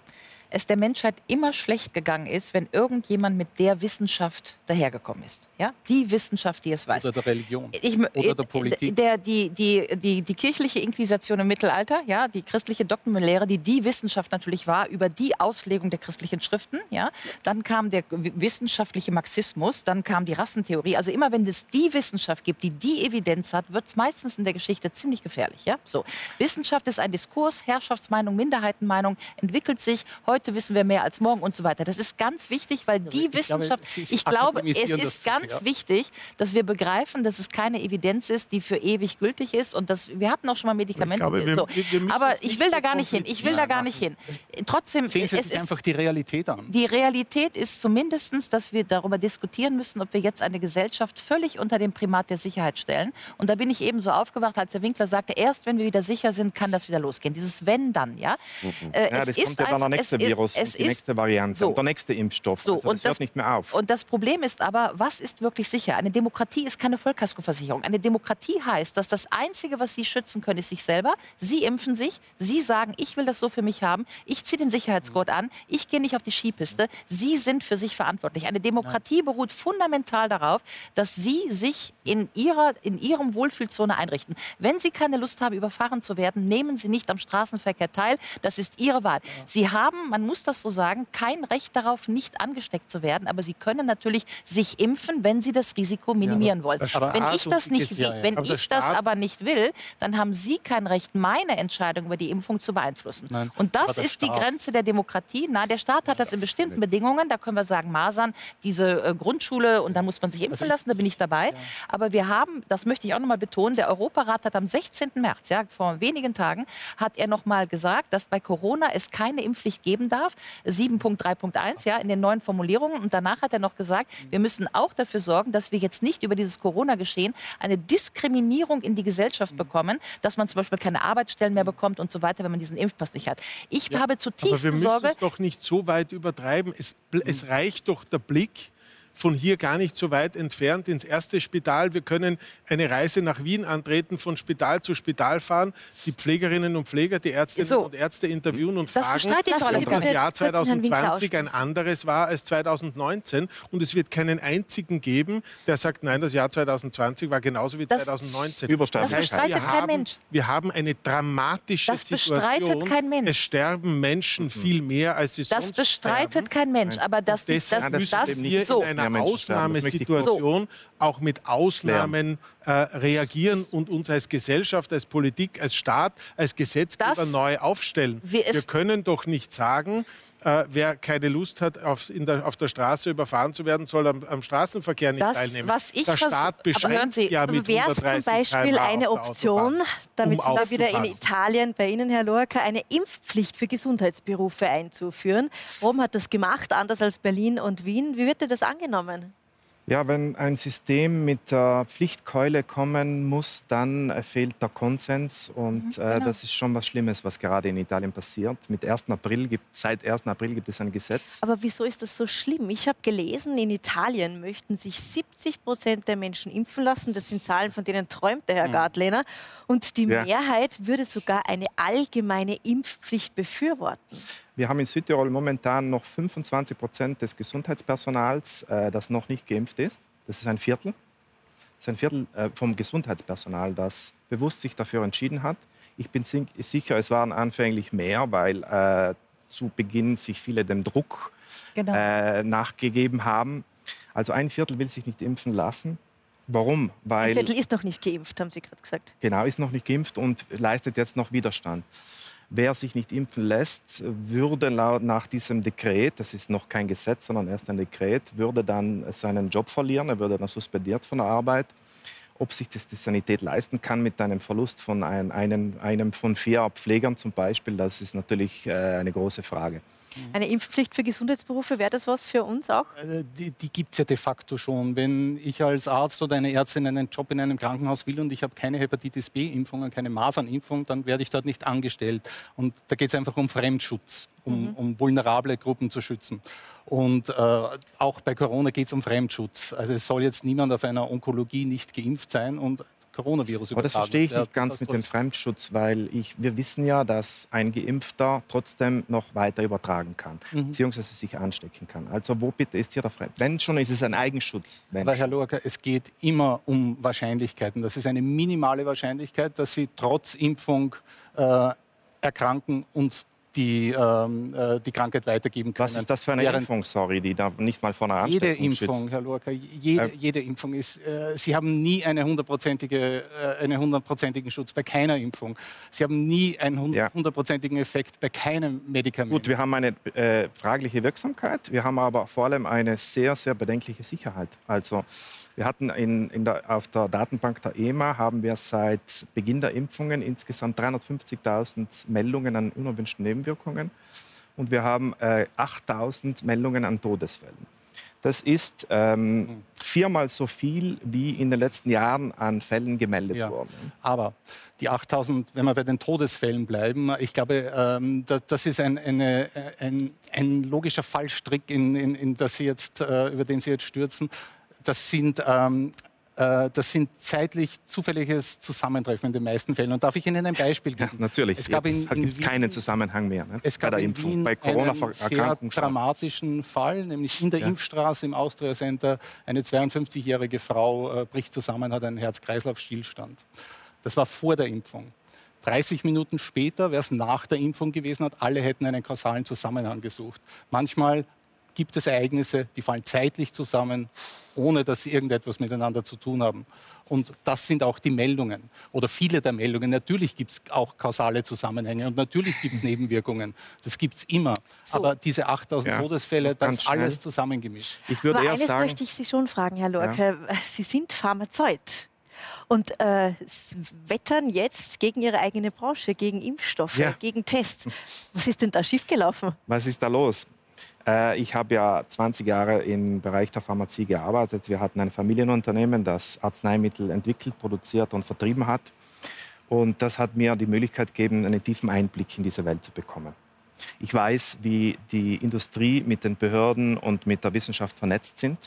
es der Menschheit immer schlecht gegangen ist, wenn irgendjemand mit der Wissenschaft dahergekommen ist. Ja? Die Wissenschaft, die es weiß. Oder der Religion. Ich, Oder der Politik. Der, die, die, die, die kirchliche Inquisition im Mittelalter, ja, die christliche Dogmenlehre, die die Wissenschaft natürlich war, über die Auslegung der christlichen Schriften. Ja. Dann kam der wissenschaftliche Marxismus, dann kam die Rassentheorie. Also immer wenn es die Wissenschaft gibt, die die Evidenz hat, wird es meistens in der Geschichte ziemlich gefährlich. Ja. So. Wissenschaft ist ein Diskurs, Herrschaftsmeinung, Minderheitenmeinung, entwickelt sich. Heute wissen wir mehr als morgen und so weiter. Das ist ganz wichtig, weil die ich Wissenschaft, glaube, es ist ich glaube, es ist das- ganz ja. wichtig, dass wir begreifen, dass es keine Evidenz ist, die für ewig gültig ist. Und dass, wir hatten auch schon mal Medikamente. glaube, wir- so. wir- wir Aber ich will da gar nicht hin. Ich will da gar nicht hin. Trotzdem, Sehen Sie es sich ist, einfach die Realität an. die Realität ist zumindest, dass wir darüber diskutieren müssen, ob wir jetzt eine Gesellschaft völlig unter dem Primat der Sicherheit stellen. Und da bin ich eben so aufgewacht, als der Winkler sagte, erst wenn wir wieder sicher sind, kann das wieder losgehen. Dieses Wenn dann, ja. Äh, Ja, es das ist kommt ja dann einfach- der nächste es Virus, es die ist- nächste Variante so. und der nächste Impfstoff. So, also, und das hört nicht mehr auf. Und das Problem ist aber, was ist wirklich sicher? Eine Demokratie ist keine Vollkaskoversicherung. Eine Demokratie heißt, dass das Einzige, was Sie schützen können, ist sich selber. Sie impfen sich, Sie sagen, ich will das so für mich haben, ich ziehe den Sicherheitsgurt an, ich gehe nicht auf die Skipiste. Sie sind für sich verantwortlich. Eine Demokratie beruht fundamental darauf, dass Sie sich in, ihrer, in Ihrem Wohlfühlzone einrichten. Wenn Sie keine Lust haben, überfahren zu werden, nehmen Sie nicht am Straßenverkehr teil. Das ist Ihre Wahl. Sie haben, man muss das so sagen, kein Recht darauf, nicht angesteckt zu werden. Aber Sie können natürlich sich impfen, wenn Sie das Risiko minimieren wollen. aber Wenn ich das nicht, ja, ja. wenn Aber ich das aber nicht will, dann haben Sie kein Recht, meine Entscheidung über die Impfung zu beeinflussen. Nein, Und das ist die Staat- Grenze der Demokratie. Na, der Staat hat das in bestimmten Bedingungen. Da können wir sagen, Masern, diese äh, Grundschule und dann muss man sich impfen lassen. Da bin ich dabei. Aber wir haben, das möchte ich auch noch mal betonen, der Europarat hat am 16. März, ja, vor wenigen Tagen, hat er noch mal gesagt, dass bei Corona es keine Impfpflicht geben darf. 7.3.1, ja, in den neuen Formulierungen. Und danach hat er noch gesagt, wir müssen auch dafür sorgen, dass wir jetzt nicht über dieses Corona-Geschehen eine Diskriminierung in die Gesellschaft bekommen, dass man zum Beispiel keine Arbeitsstellen mehr bekommt und so weiter, wenn man diesen Impfpass nicht hat. Ich habe Aber wir müssen Sorge. es doch nicht so weit übertreiben. Es, bl- es reicht doch der Blick von hier gar nicht so weit entfernt ins erste Spital. Wir können eine Reise nach Wien antreten, von Spital zu Spital fahren, die Pflegerinnen und Pfleger, die Ärztinnen So. und Ärzte interviewen und Das fragen, ob das. Jahr Kurz den Herrn Winkler 2020 ein anderes war als 2019. Und es wird keinen einzigen geben, der sagt, nein, das Jahr 2020 war genauso wie Das- 2019. Übersterblichkeit. Das bestreitet wir kein haben, Mensch. Wir haben eine dramatische Das bestreitet Situation. kein Mensch. Es sterben Menschen viel mehr, als sie Das sonst bestreitet sterben. kein Mensch. Aber dass das, das müssen das, eben wir nicht so. Das kurz- Ausnahmesituation auch mit Ausnahmen äh, reagieren und uns als Gesellschaft, als Politik, als Staat, als Gesetzgeber Das- neu aufstellen. Wir- können doch nicht sagen, äh, wer keine Lust hat, auf, in der, auf der Straße überfahren zu werden, soll am, am Straßenverkehr nicht Das, teilnehmen. was ich der Staat aber beschränkt Sie, ja mit Wäre es zum 130 Beispiel eine Option, Autobahn, damit um wir wieder in. Italien bei Ihnen, Herr Lorca, eine Impfpflicht für Gesundheitsberufe einzuführen? Rom hat das gemacht, anders als Berlin und Wien. Wie wird denn das angenommen? Ja, wenn ein System mit der Pflichtkeule kommen muss, dann äh, fehlt der Konsens. Und Mhm, äh, genau. das ist schon was Schlimmes, was gerade in Italien passiert. Mit 1. April gibt, seit 1. April gibt es ein Gesetz. Aber wieso ist das so schlimm? Ich habe gelesen, in Italien möchten sich 70 Prozent der Menschen impfen lassen. Das sind Zahlen, von denen träumt der Herr Gartlehner. Und die Ja. Mehrheit würde sogar eine allgemeine Impfpflicht befürworten. Wir haben in Südtirol momentan noch 25 Prozent des Gesundheitspersonals, äh, das noch nicht geimpft ist. Das ist ein Viertel. Das ist ein Viertel äh, vom Gesundheitspersonal, das bewusst sich dafür entschieden hat. Ich bin sicher, es waren anfänglich mehr, weil äh, zu Beginn sich viele dem Druck genau. äh, nachgegeben haben. Also ein Viertel will sich nicht impfen lassen. Warum? Ein Weil Viertel ist noch nicht geimpft, haben Sie gerade gesagt. genau ist noch nicht geimpft und leistet jetzt noch Widerstand. Wer sich nicht impfen lässt, würde nach diesem Dekret, das ist noch kein Gesetz, sondern erst ein Dekret, würde dann seinen Job verlieren, er würde dann suspendiert von der Arbeit. Ob sich das die Sanität leisten kann mit einem Verlust von ein, einem, einem von vier Pflegern zum Beispiel, das ist natürlich äh, eine große Frage. Eine Impfpflicht für Gesundheitsberufe, wäre das was für uns auch? Äh, Die, die gibt es ja de facto schon. Wenn ich als Arzt oder eine Ärztin einen Job in einem Krankenhaus will und ich habe keine Hepatitis B-Impfung und keine Masernimpfung, dann werde ich dort nicht angestellt. Und da geht es einfach um Fremdschutz, um, um vulnerable Gruppen zu schützen. Und äh, auch bei Corona geht es um Fremdschutz. Also es soll jetzt niemand auf einer Onkologie nicht geimpft sein und Coronavirus Aber das übertragen verstehe ich nicht ganz mit dem Fremdschutz, weil ich, wir wissen ja, dass ein Geimpfter trotzdem noch weiter übertragen kann, Mhm. beziehungsweise sich anstecken kann. Also wo bitte ist hier der Fremd? Wenn schon, ist es ein Eigenschutz. Wenn Aber Herr Lorca, es geht immer um Wahrscheinlichkeiten. Das ist eine minimale Wahrscheinlichkeit, dass Sie trotz Impfung äh, erkranken und die, ähm, äh, die Krankheit weitergeben können. Was ist das für eine Während Impfung, sorry, die da nicht mal vor einer Jede Ansteckung Impfung, schützt? Herr Lorca, jede, Äh, jede Impfung ist, äh, Sie haben nie eine hundertprozentige, äh, einen hundertprozentigen Schutz bei keiner Impfung. Sie haben nie einen hund- Ja. hundertprozentigen Effekt bei keinem Medikament. Gut, wir haben eine äh, fragliche Wirksamkeit, wir haben aber vor allem eine sehr, sehr bedenkliche Sicherheit. Also wir hatten in, in der, auf der Datenbank der EMA haben wir seit Beginn der Impfungen insgesamt 350.000 Meldungen an unerwünschten Nebenwirkungen und wir haben äh, 8.000 Meldungen an Todesfällen. Das ist ähm, viermal so viel, wie in den letzten Jahren an Fällen gemeldet Ja. wurden. Aber die 8000, wenn wir bei den Todesfällen bleiben, ich glaube, ähm, da, das ist ein, eine, ein, ein logischer Fallstrick, in, in, in das Sie jetzt, äh, über den Sie jetzt stürzen. Das sind, ähm, äh, das sind zeitlich zufälliges Zusammentreffen in den meisten Fällen. Und darf ich Ihnen ein Beispiel Ja, geben? natürlich. Es gab in, Jetzt in gibt es keinen Wien- Zusammenhang mehr ne, es bei gab der in. Wien bei einen sehr dramatischen Fall, nämlich in der Ja. Impfstraße im Austria Center. Eine 52-jährige Frau äh, bricht zusammen, hat einen Herz-Kreislauf-Stillstand. Das war vor der Impfung. 30 Minuten später wäre es nach der Impfung gewesen, hat alle hätten einen kausalen Zusammenhang gesucht. Manchmal gibt es Ereignisse, die fallen zeitlich zusammen, ohne dass sie irgendetwas miteinander zu tun haben. Und das sind auch die Meldungen oder viele der Meldungen. Natürlich gibt es auch kausale Zusammenhänge und natürlich gibt es Nebenwirkungen. Das gibt es immer. Aber diese 8000 Ja, Todesfälle, das ist alles schnell. zusammengemischt. Ich würde Aber eher eines sagen, möchte ich Sie schon fragen, Herr Lorke. Sie sind Pharmazeut und äh, wettern jetzt gegen Ihre eigene Branche, gegen Impfstoffe, Ja. gegen Tests. Was ist denn da schiefgelaufen? Was ist da los? Äh, ich habe ja 20 Jahre im Bereich der Pharmazie gearbeitet. Wir hatten ein Familienunternehmen, das Arzneimittel entwickelt, produziert und vertrieben hat. Und das hat mir die Möglichkeit gegeben, einen tiefen Einblick in diese Welt zu bekommen. Ich weiß, wie die Industrie mit den Behörden und mit der Wissenschaft vernetzt sind.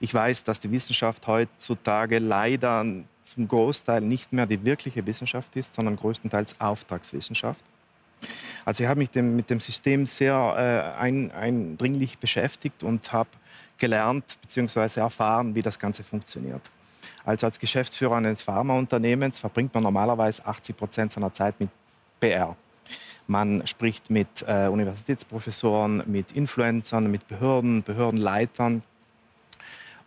Ich weiß, dass die Wissenschaft heutzutage leider zum Großteil nicht mehr die wirkliche Wissenschaft ist, sondern größtenteils Auftragswissenschaft. Also ich habe mich dem, mit dem System sehr äh, ein, eindringlich beschäftigt und habe gelernt bzw. erfahren, wie das Ganze funktioniert. Also als Geschäftsführer eines Pharmaunternehmens verbringt man normalerweise 80 Prozent seiner Zeit mit PR. Man spricht mit äh, Universitätsprofessoren, mit Influencern, mit Behörden, Behördenleitern.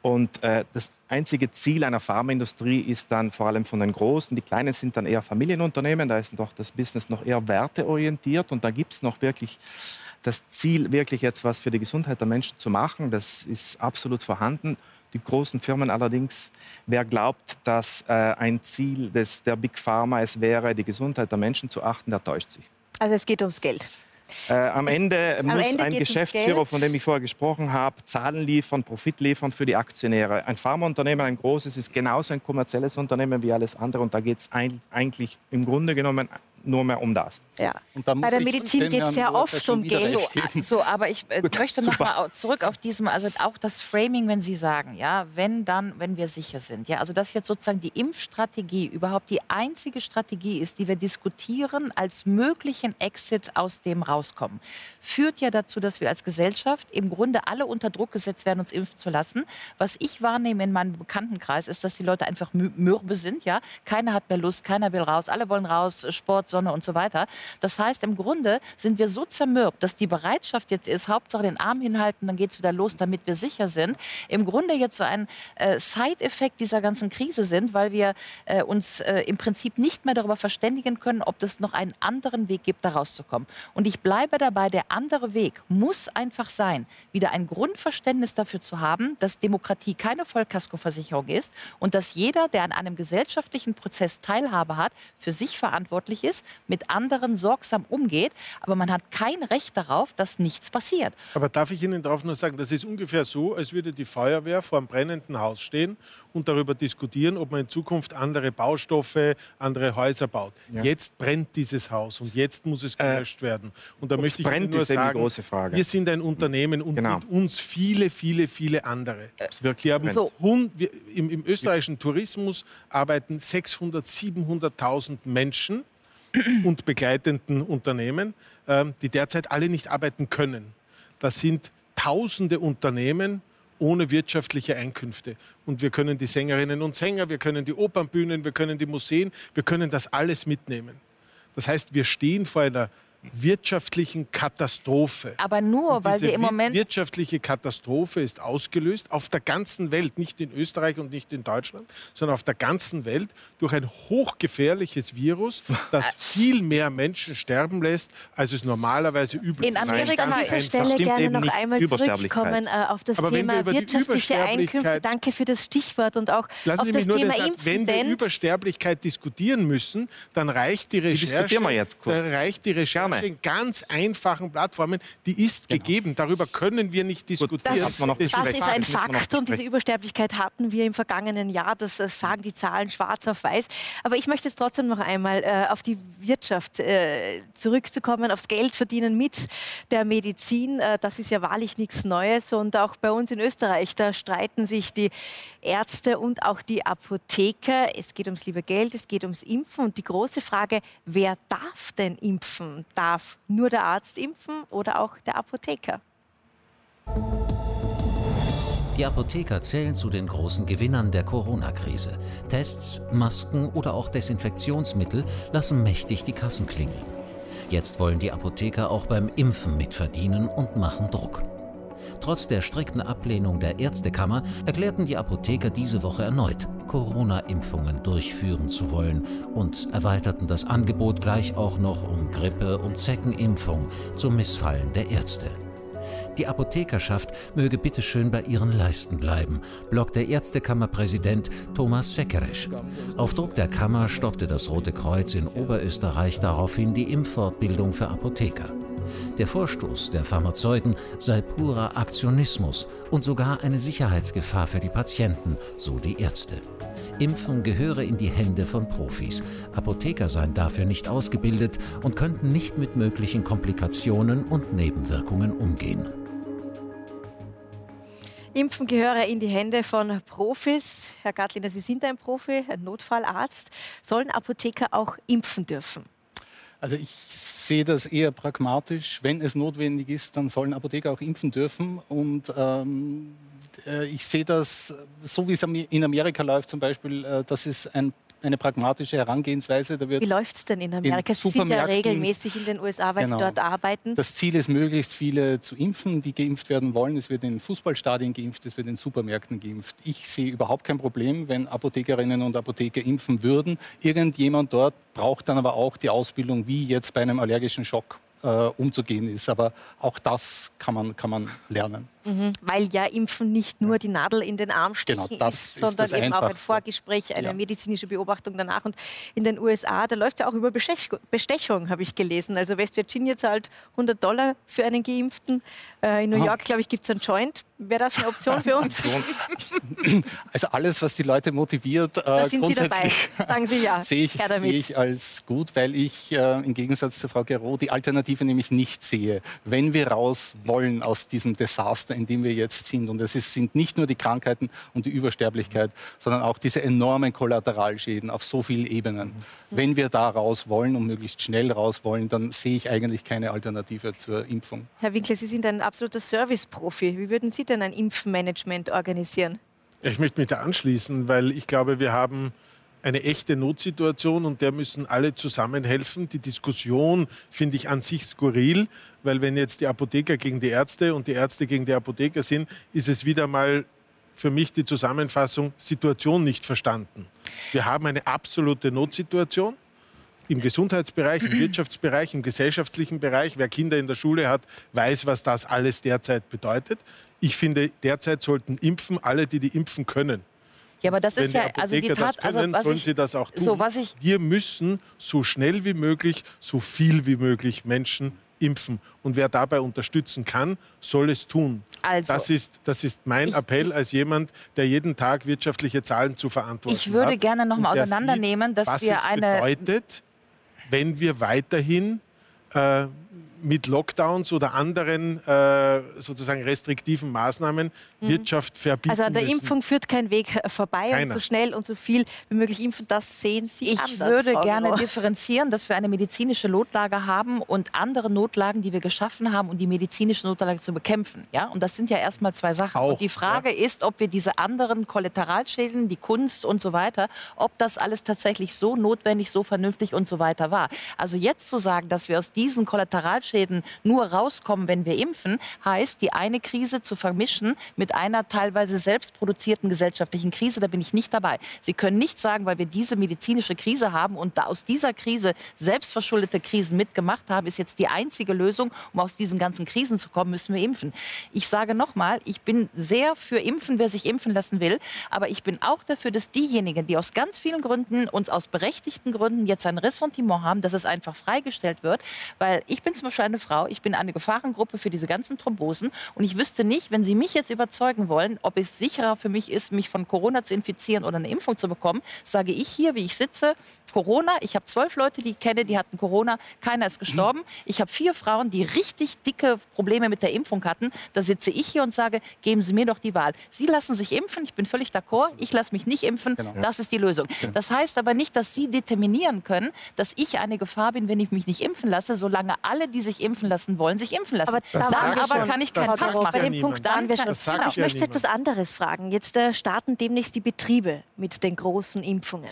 Und äh, das einzige Ziel einer Pharmaindustrie ist dann vor allem von den Großen, die Kleinen sind dann eher Familienunternehmen, da ist doch das Business noch eher werteorientiert und da gibt es noch wirklich das Ziel, wirklich jetzt was für die Gesundheit der Menschen zu machen. Das ist absolut vorhanden. Die großen Firmen allerdings, wer glaubt, dass äh, ein Ziel des, der Big Pharma es wäre, die Gesundheit der Menschen zu achten, der täuscht sich. Also es geht ums Geld. Äh, am Ende muss Ende ein Geschäftsführer, von dem ich vorher gesprochen habe, Zahlen liefern, Profit liefern für die Aktionäre. Ein Pharmaunternehmen, ein großes, ist genauso ein kommerzielles Unternehmen wie alles andere. Und da geht es eigentlich im Grunde genommen nur mehr um das. Ja. Bei der Medizin geht es Lorca oft um Geld. So, so, aber ich äh, möchte noch super. mal zurück auf diesem, also auch das Framing, wenn Sie sagen, ja, wenn dann, wenn wir sicher sind, ja, also dass jetzt sozusagen die Impfstrategie überhaupt die einzige Strategie ist, die wir diskutieren als möglichen Exit aus dem rauskommen, führt ja dazu, dass wir als Gesellschaft im Grunde alle unter Druck gesetzt werden, uns impfen zu lassen. Was ich wahrnehme in meinem Bekanntenkreis ist, dass die Leute einfach mü- mürbe sind, ja, keiner hat mehr Lust, keiner will raus, alle wollen raus, Sport, Sonne und so weiter. Das heißt, im Grunde sind wir so zermürbt, dass die Bereitschaft jetzt ist, Hauptsache den Arm hinhalten, dann geht es wieder los, damit wir sicher sind. Im Grunde jetzt so ein äh, Side-Effekt dieser ganzen Krise sind, weil wir äh, uns äh, im Prinzip nicht mehr darüber verständigen können, ob es noch einen anderen Weg gibt, da rauszukommen. Und ich bleibe dabei, der andere Weg muss einfach sein, wieder ein Grundverständnis dafür zu haben, dass Demokratie keine Vollkaskoversicherung ist und dass jeder, der an einem gesellschaftlichen Prozess Teilhabe hat, für sich verantwortlich ist mit anderen sorgsam umgeht, aber man hat kein Recht darauf, dass nichts passiert. Aber darf ich Ihnen darauf nur sagen, das ist ungefähr so, als würde die Feuerwehr vor einem brennenden Haus stehen und darüber diskutieren, ob man in Zukunft andere Baustoffe, andere Häuser baut. Ja. Jetzt brennt dieses Haus und jetzt muss es äh, gelöscht äh, werden. Und da möchte ich Ihnen nur sagen, wir sind ein Unternehmen und genau. mit uns viele, viele, viele andere. Wir haben so. wir, im, im, österreichischen Tourismus arbeiten 600.000, 700.000 Menschen und begleitenden Unternehmen, äh, die derzeit alle nicht arbeiten können. Das sind tausende Unternehmen, ohne wirtschaftliche Einkünfte. Und wir können die Sängerinnen und Sänger, wir können die Opernbühnen, wir können die Museen, wir können das alles mitnehmen. Das heißt, wir stehen vor einer wirtschaftlichen Katastrophe. Aber nur, weil wir im Moment. Die wirtschaftliche Katastrophe ist ausgelöst auf der ganzen Welt, nicht in Österreich und nicht in Deutschland, sondern auf der ganzen Welt durch ein hochgefährliches Virus, das <laughs> viel mehr Menschen sterben lässt, als es normalerweise üblich ist. In Amerika an dieser Stelle gerne noch einmal zurückkommen äh, auf das Aber Thema wirtschaftliche Einkünfte. Danke für das Stichwort und auch Lassen auf Sie das Thema Impfen. Wenn wir Übersterblichkeit diskutieren müssen, dann reicht die Recherche. Die diskutieren wir jetzt kurz. Dann reicht die Recherche in ganz einfachen Plattformen, die ist genau. gegeben. Darüber können wir nicht diskutieren. Das, das, das ist ein Fakt und diese Übersterblichkeit hatten wir im vergangenen Jahr. Das, das, sagen die Zahlen schwarz auf weiß. Aber ich möchte jetzt trotzdem noch einmal äh, auf die Wirtschaft äh, zurückzukommen, aufs Geld verdienen mit der Medizin. Äh, das ist ja wahrlich nichts Neues. Und auch bei uns in Österreich, da streiten sich die Ärzte und auch die Apotheker. Es geht ums liebe Geld, es geht ums Impfen. Und die große Frage, wer darf denn impfen? Darf nur der Arzt impfen oder auch der Apotheker. Die Apotheker zählen zu den großen Gewinnern der Corona-Krise. Tests, Masken oder auch Desinfektionsmittel lassen mächtig die Kassen klingeln. Jetzt wollen die Apotheker auch beim Impfen mitverdienen und machen Druck. Trotz der strikten Ablehnung der Ärztekammer erklärten die Apotheker diese Woche erneut, Corona-Impfungen durchführen zu wollen und erweiterten das Angebot gleich auch noch um Grippe- und Zeckenimpfung zum Missfallen der Ärzte. Die Apothekerschaft möge bitteschön bei ihren Leisten bleiben, blockt der Ärztekammerpräsident Thomas Sekeresch. Auf Druck der Kammer stoppte das Rote Kreuz in Oberösterreich daraufhin die Impffortbildung für Apotheker. Der Vorstoß der Pharmazeuten sei purer Aktionismus und sogar eine Sicherheitsgefahr für die Patienten, so die Ärzte. Impfen gehöre in die Hände von Profis. Apotheker seien dafür nicht ausgebildet und könnten nicht mit möglichen Komplikationen und Nebenwirkungen umgehen. Impfen gehöre in die Hände von Profis. Herr Gartliner, Sie sind ein Profi, ein Notfallarzt. Sollen Apotheker auch impfen dürfen? Also ich sehe das eher pragmatisch. Wenn es notwendig ist, dann sollen Apotheker auch impfen dürfen. Und ähm, äh, ich sehe das, so wie es in Amerika läuft zum Beispiel, äh, das ist ein eine pragmatische Herangehensweise. Da Wie läuft es denn in Amerika? Sie sind ja regelmäßig in den USA, weil genau. Sie dort arbeiten. Das Ziel ist, möglichst viele zu impfen, die geimpft werden wollen. Es wird in Fußballstadien geimpft, es wird in Supermärkten geimpft. Ich sehe überhaupt kein Problem, wenn Apothekerinnen und Apotheker impfen würden. Irgendjemand dort braucht dann aber auch die Ausbildung, wie jetzt bei einem allergischen Schock äh, umzugehen ist. Aber auch das kann man, kann man lernen. Mhm. Weil ja Impfen nicht nur die Nadel in den Arm stechen genau, ist, sondern ist eben auch ein Vorgespräch, eine ja. medizinische Beobachtung danach. Und in den USA, da läuft ja auch über Bestechung, habe ich gelesen. Also West Virginia zahlt 100 Dollar für einen Geimpften. Äh, in New York, glaube ich, gibt es einen Joint. Wäre das eine Option für uns? <laughs> also alles, was die Leute motiviert, äh, sind grundsätzlich Sie dabei. Sagen Sie ja. <laughs> sehe ich, sehe ich als gut, weil ich äh, im Gegensatz zu Frau Gero die Alternative nämlich nicht sehe. Wenn wir raus wollen aus diesem Desaster, in dem wir jetzt sind. Und es ist, sind nicht nur die Krankheiten und die Übersterblichkeit, sondern auch diese enormen Kollateralschäden auf so vielen Ebenen. Wenn wir da raus wollen und möglichst schnell raus wollen, dann sehe ich eigentlich keine Alternative zur Impfung. Herr Winkler, Sie sind ein absoluter Service-Profi. Wie würden Sie denn ein Impfmanagement organisieren? Ich möchte mich da anschließen, weil ich glaube, wir haben eine echte Notsituation und der müssen alle zusammenhelfen. Die Diskussion finde ich an sich skurril, weil wenn jetzt die Apotheker gegen die Ärzte und die Ärzte gegen die Apotheker sind, ist es wieder mal für mich die Zusammenfassung Situation nicht verstanden. Wir haben eine absolute Notsituation im Gesundheitsbereich, im Wirtschaftsbereich, im gesellschaftlichen Bereich. Wer Kinder in der Schule hat, weiß, was das alles derzeit bedeutet. Ich finde, derzeit sollten impfen alle, die die impfen können. Ja, aber das Wenn ist ja, also die Tat, das können, also was sollen ich, sie das auch tun. so, was ich, Wir müssen so schnell wie möglich, so viel wie möglich Menschen impfen. Und wer dabei unterstützen kann, soll es tun. Also. das, ist, das ist mein Ich- Appell als jemand, der jeden Tag wirtschaftliche Zahlen zu verantworten hat. Ich würde gerne noch mal auseinandernehmen, dass was wir eine- bedeutet, wenn wir weiterhin äh, mit Lockdowns oder anderen äh, sozusagen restriktiven Maßnahmen Wirtschaft verbieten Also an der müssen. Impfung führt kein Weg vorbei Keiner. und so schnell und so viel wie möglich impfen, das sehen Sie Ich anders, würde Frau gerne Gero. differenzieren, dass wir eine medizinische Notlage haben und andere Notlagen, die wir geschaffen haben, um die medizinische Notlage zu bekämpfen. Ja? Und das sind ja erstmal zwei Sachen. Auch, und die Frage ist, ob wir diese anderen Kollateralschäden, die Kunst und so weiter, ob das alles tatsächlich so notwendig, so vernünftig und so weiter war. Also jetzt zu sagen, dass wir aus diesen Kollateralschäden nur rauskommen, wenn wir impfen, heißt, die eine Krise zu vermischen mit einer teilweise selbstproduzierten gesellschaftlichen Krise. Da bin ich nicht dabei. Sie können nicht sagen, weil wir diese medizinische Krise haben und da aus dieser Krise selbstverschuldete Krisen mitgemacht haben, ist jetzt die einzige Lösung, um aus diesen ganzen Krisen zu kommen, müssen wir impfen. Ich sage nochmal, ich bin sehr für Impfen, wer sich impfen lassen will. Aber ich bin auch dafür, dass diejenigen, die aus ganz vielen Gründen und aus berechtigten Gründen jetzt ein Ressentiment haben, dass es einfach freigestellt wird. Weil ich bin zum Beispiel eine Frau, ich bin eine Gefahrengruppe für diese ganzen Thrombosen. Und ich wüsste nicht, wenn Sie mich jetzt überzeugen wollen, ob es sicherer für mich ist, mich von Corona zu infizieren oder eine Impfung zu bekommen, sage ich hier, wie ich sitze, Corona. Ich habe zwölf Leute, die ich kenne, die hatten Corona. Keiner ist gestorben. Ich habe vier Frauen, die richtig dicke Probleme mit der Impfung hatten. Da sitze ich hier und sage, geben Sie mir doch die Wahl. Sie lassen sich impfen. Ich bin völlig d'accord. Ich lasse mich nicht impfen. Das ist die Lösung. Das heißt aber nicht, dass Sie determinieren können, dass ich eine Gefahr bin, wenn ich mich nicht impfen lasse, solange alle, die sich impfen lassen wollen, sich impfen lassen. Aber da Dann aber schon. kann ich Das keinen Fass ja Bei machen. dem Punkt waren wir schon. Das Genau. Ich ja möchte etwas anderes fragen. Jetzt äh, starten demnächst die Betriebe mit den großen Impfungen.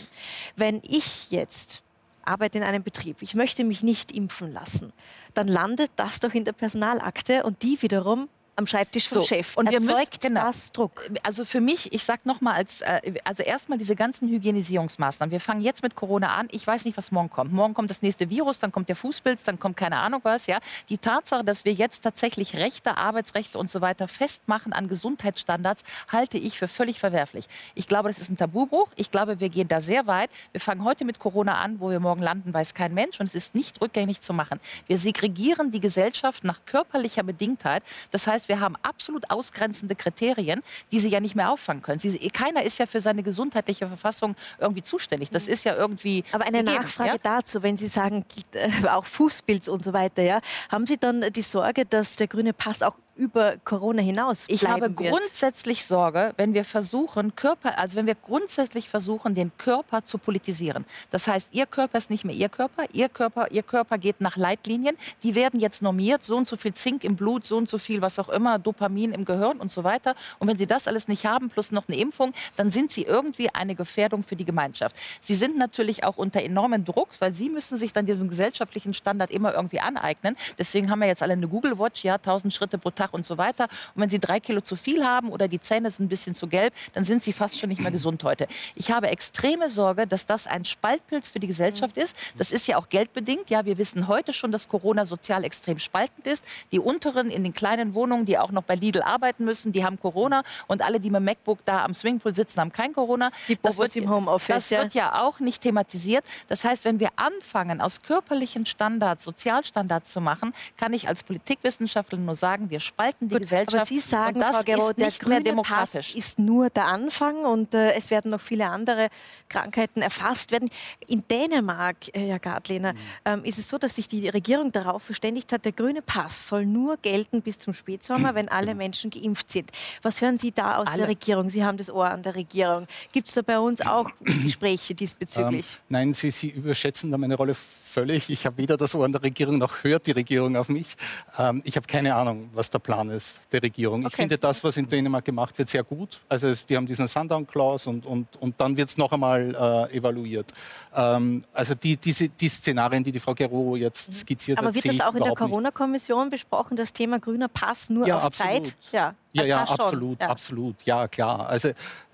Wenn ich jetzt arbeite in einem Betrieb, ich möchte mich nicht impfen lassen, dann landet das doch in der Personalakte und die wiederum am Schreibtisch vom So, Chef. und wir müssen- Erzeugt genau. das Druck? Also für mich, ich sag noch mal als äh, also erstmal diese ganzen Hygienisierungsmaßnahmen. Wir fangen jetzt mit Corona an. Ich weiß nicht, was morgen kommt. Morgen kommt das nächste Virus, dann kommt der Fußpilz, dann kommt keine Ahnung was, ja. Die Tatsache, dass wir jetzt tatsächlich Rechte, Arbeitsrechte und so weiter festmachen an Gesundheitsstandards, halte ich für völlig verwerflich. Ich glaube, das ist ein Tabubruch. Ich glaube, wir gehen da sehr weit. Wir fangen heute mit Corona an, wo wir morgen landen, weiß kein Mensch und es ist nicht rückgängig zu machen. Wir segregieren die Gesellschaft nach körperlicher Bedingtheit. Das heißt, wir haben absolut ausgrenzende Kriterien, die sie ja nicht mehr auffangen können. Sie, keiner ist ja für seine gesundheitliche Verfassung irgendwie zuständig. Das ist ja irgendwie. Aber eine gegeben, Nachfrage ja? dazu, wenn Sie sagen, <laughs> auch Fußpilz und so weiter, ja, haben Sie dann die Sorge, dass der grüne Pass auch über Corona hinaus Ich habe wird? grundsätzlich Sorge, wenn wir versuchen, Körper, also wenn wir grundsätzlich versuchen, den Körper zu politisieren. Das heißt, Ihr Körper ist nicht mehr Ihr Körper, Ihr Körper, Ihr Körper geht nach Leitlinien. Die werden jetzt normiert, so und so viel Zink im Blut, so und so viel, was auch immer, Dopamin im Gehirn und so weiter. Und wenn Sie das alles nicht haben, plus noch eine Impfung, dann sind Sie irgendwie eine Gefährdung für die Gemeinschaft. Sie sind natürlich auch unter enormen Druck, weil Sie müssen sich dann diesen gesellschaftlichen Standard immer irgendwie aneignen. Deswegen haben wir jetzt alle eine Google Watch, ja, 1000 Schritte pro Tag und so weiter. Und wenn Sie drei Kilo zu viel haben oder die Zähne sind ein bisschen zu gelb, dann sind Sie fast schon nicht mehr <clears throat> gesund heute. Ich habe extreme Sorge, dass das ein Spaltpilz für die Gesellschaft ist. Das ist ja auch geldbedingt. Ja, wir wissen heute schon, dass Corona sozial extrem spaltend ist. Die unteren in den kleinen Wohnungen, die auch noch bei Lidl arbeiten müssen, die haben Corona. Und alle, die mit dem MacBook da am Swingpool sitzen, haben kein Corona. Die das Bobos im Homeoffice, Das ja. wird ja auch nicht thematisiert. Das heißt, wenn wir anfangen, aus körperlichen Standards Sozialstandards zu machen, kann ich als Politikwissenschaftlerin nur sagen, wir spalten die Gut, Gesellschaft. aber Sie sagen, das Frau Gero, ist der nicht mehr grüne demokratisch. Pass ist nur der Anfang und äh, es werden noch viele andere Krankheiten erfasst werden. In Dänemark, äh, Herr Gartlehner, ähm, ist es so, dass sich die Regierung darauf verständigt hat, der grüne Pass soll nur gelten bis zum Spätsommer, wenn alle Menschen geimpft sind. Was hören Sie da aus Alle. der Regierung? Sie haben das Ohr an der Regierung. Gibt es da bei uns auch <clears throat> Gespräche diesbezüglich? Ähm, nein, Sie, Sie überschätzen da meine Rolle völlig. Ich habe weder das Ohr an der Regierung noch hört die Regierung auf mich. Ähm, ich habe keine Ahnung, was der Plan ist der Regierung. Ich Okay. finde das, was in Dänemark gemacht wird, sehr gut. Also es, die haben diesen Sundown-Clause und, und, und dann wird es noch einmal äh, evaluiert. Ähm, also die, diese, die Szenarien, die die Frau Gero jetzt skizziert Aber hat, wird sehe das ich auch in der. Corona-Kommission besprochen, das Thema grüner Pass nur Ja, auf absolut. Zeit? Ja, Ja, Also ja, absolut, Ja. absolut. Ja, klar. Also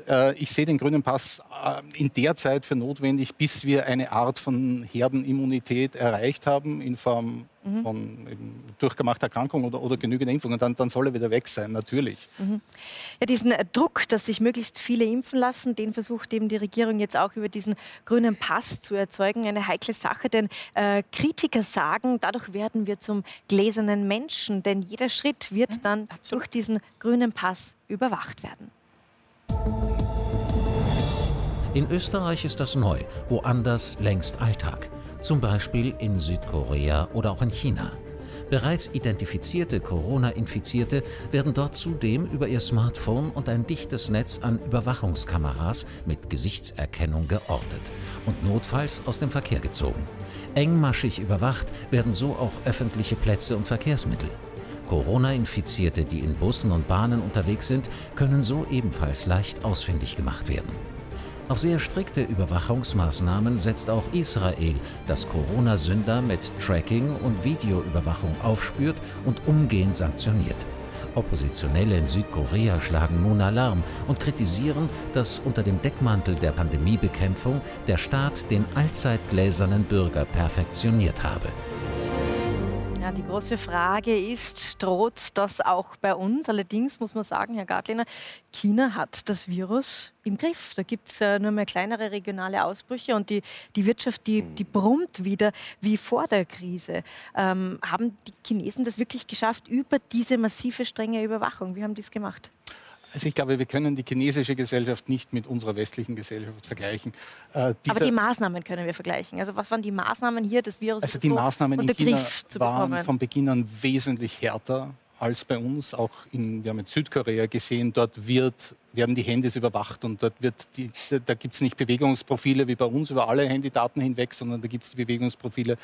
äh, ich sehe den grünen Pass äh, in der Zeit für notwendig, bis wir eine Art von Herdenimmunität erreicht haben in Form mhm. von durchgemachter Erkrankung oder, oder genügend Impfungen, dann, dann soll er wieder weg sein, natürlich. Mhm. Ja, diesen Druck, dass sich möglichst viele impfen lassen, den versucht eben die Regierung jetzt auch über diesen grünen Pass zu erzeugen. Eine heikle Sache, denn äh, Kritiker sagen, dadurch werden wir zum gläsernen Menschen, denn jeder Schritt wird mhm, dann absolut. durch diesen grünen Pass überwacht werden. In Österreich ist das neu, woanders längst Alltag. Zum Beispiel in Südkorea oder auch in China. Bereits identifizierte Corona-Infizierte werden dort zudem über ihr Smartphone und ein dichtes Netz an Überwachungskameras mit Gesichtserkennung geortet und notfalls aus dem Verkehr gezogen. Engmaschig überwacht werden so auch öffentliche Plätze und Verkehrsmittel. Corona-Infizierte, die in Bussen und Bahnen unterwegs sind, können so ebenfalls leicht ausfindig gemacht werden. Auf sehr strikte Überwachungsmaßnahmen setzt auch Israel, das Corona-Sünder mit Tracking und Videoüberwachung aufspürt und umgehend sanktioniert. Oppositionelle in Südkorea schlagen nun Alarm und kritisieren, dass unter dem Deckmantel der Pandemiebekämpfung der Staat den allzeit gläsernen Bürger perfektioniert habe. Ja, die große Frage ist, droht das auch bei uns? Allerdings muss man sagen, Herr Gartliner, China hat das Virus im Griff. Da gibt es äh, nur mehr kleinere regionale Ausbrüche und die, die Wirtschaft, die, die brummt wieder wie vor der Krise. Ähm, haben die Chinesen das wirklich geschafft über diese massive, strenge Überwachung? Wie haben die es gemacht? Also ich glaube, wir können die chinesische Gesellschaft nicht mit unserer westlichen Gesellschaft vergleichen. Äh, Aber die Maßnahmen können wir vergleichen. Also was waren die Maßnahmen hier, das Virus Also die so Maßnahmen in China Griff waren von Beginn an wesentlich härter als bei uns. Auch in, wir haben in Südkorea gesehen, dort wird, werden die Handys überwacht und dort wird die, da gibt es nicht Bewegungsprofile wie bei uns über alle Handydaten hinweg, sondern da gibt es die Bewegungsprofile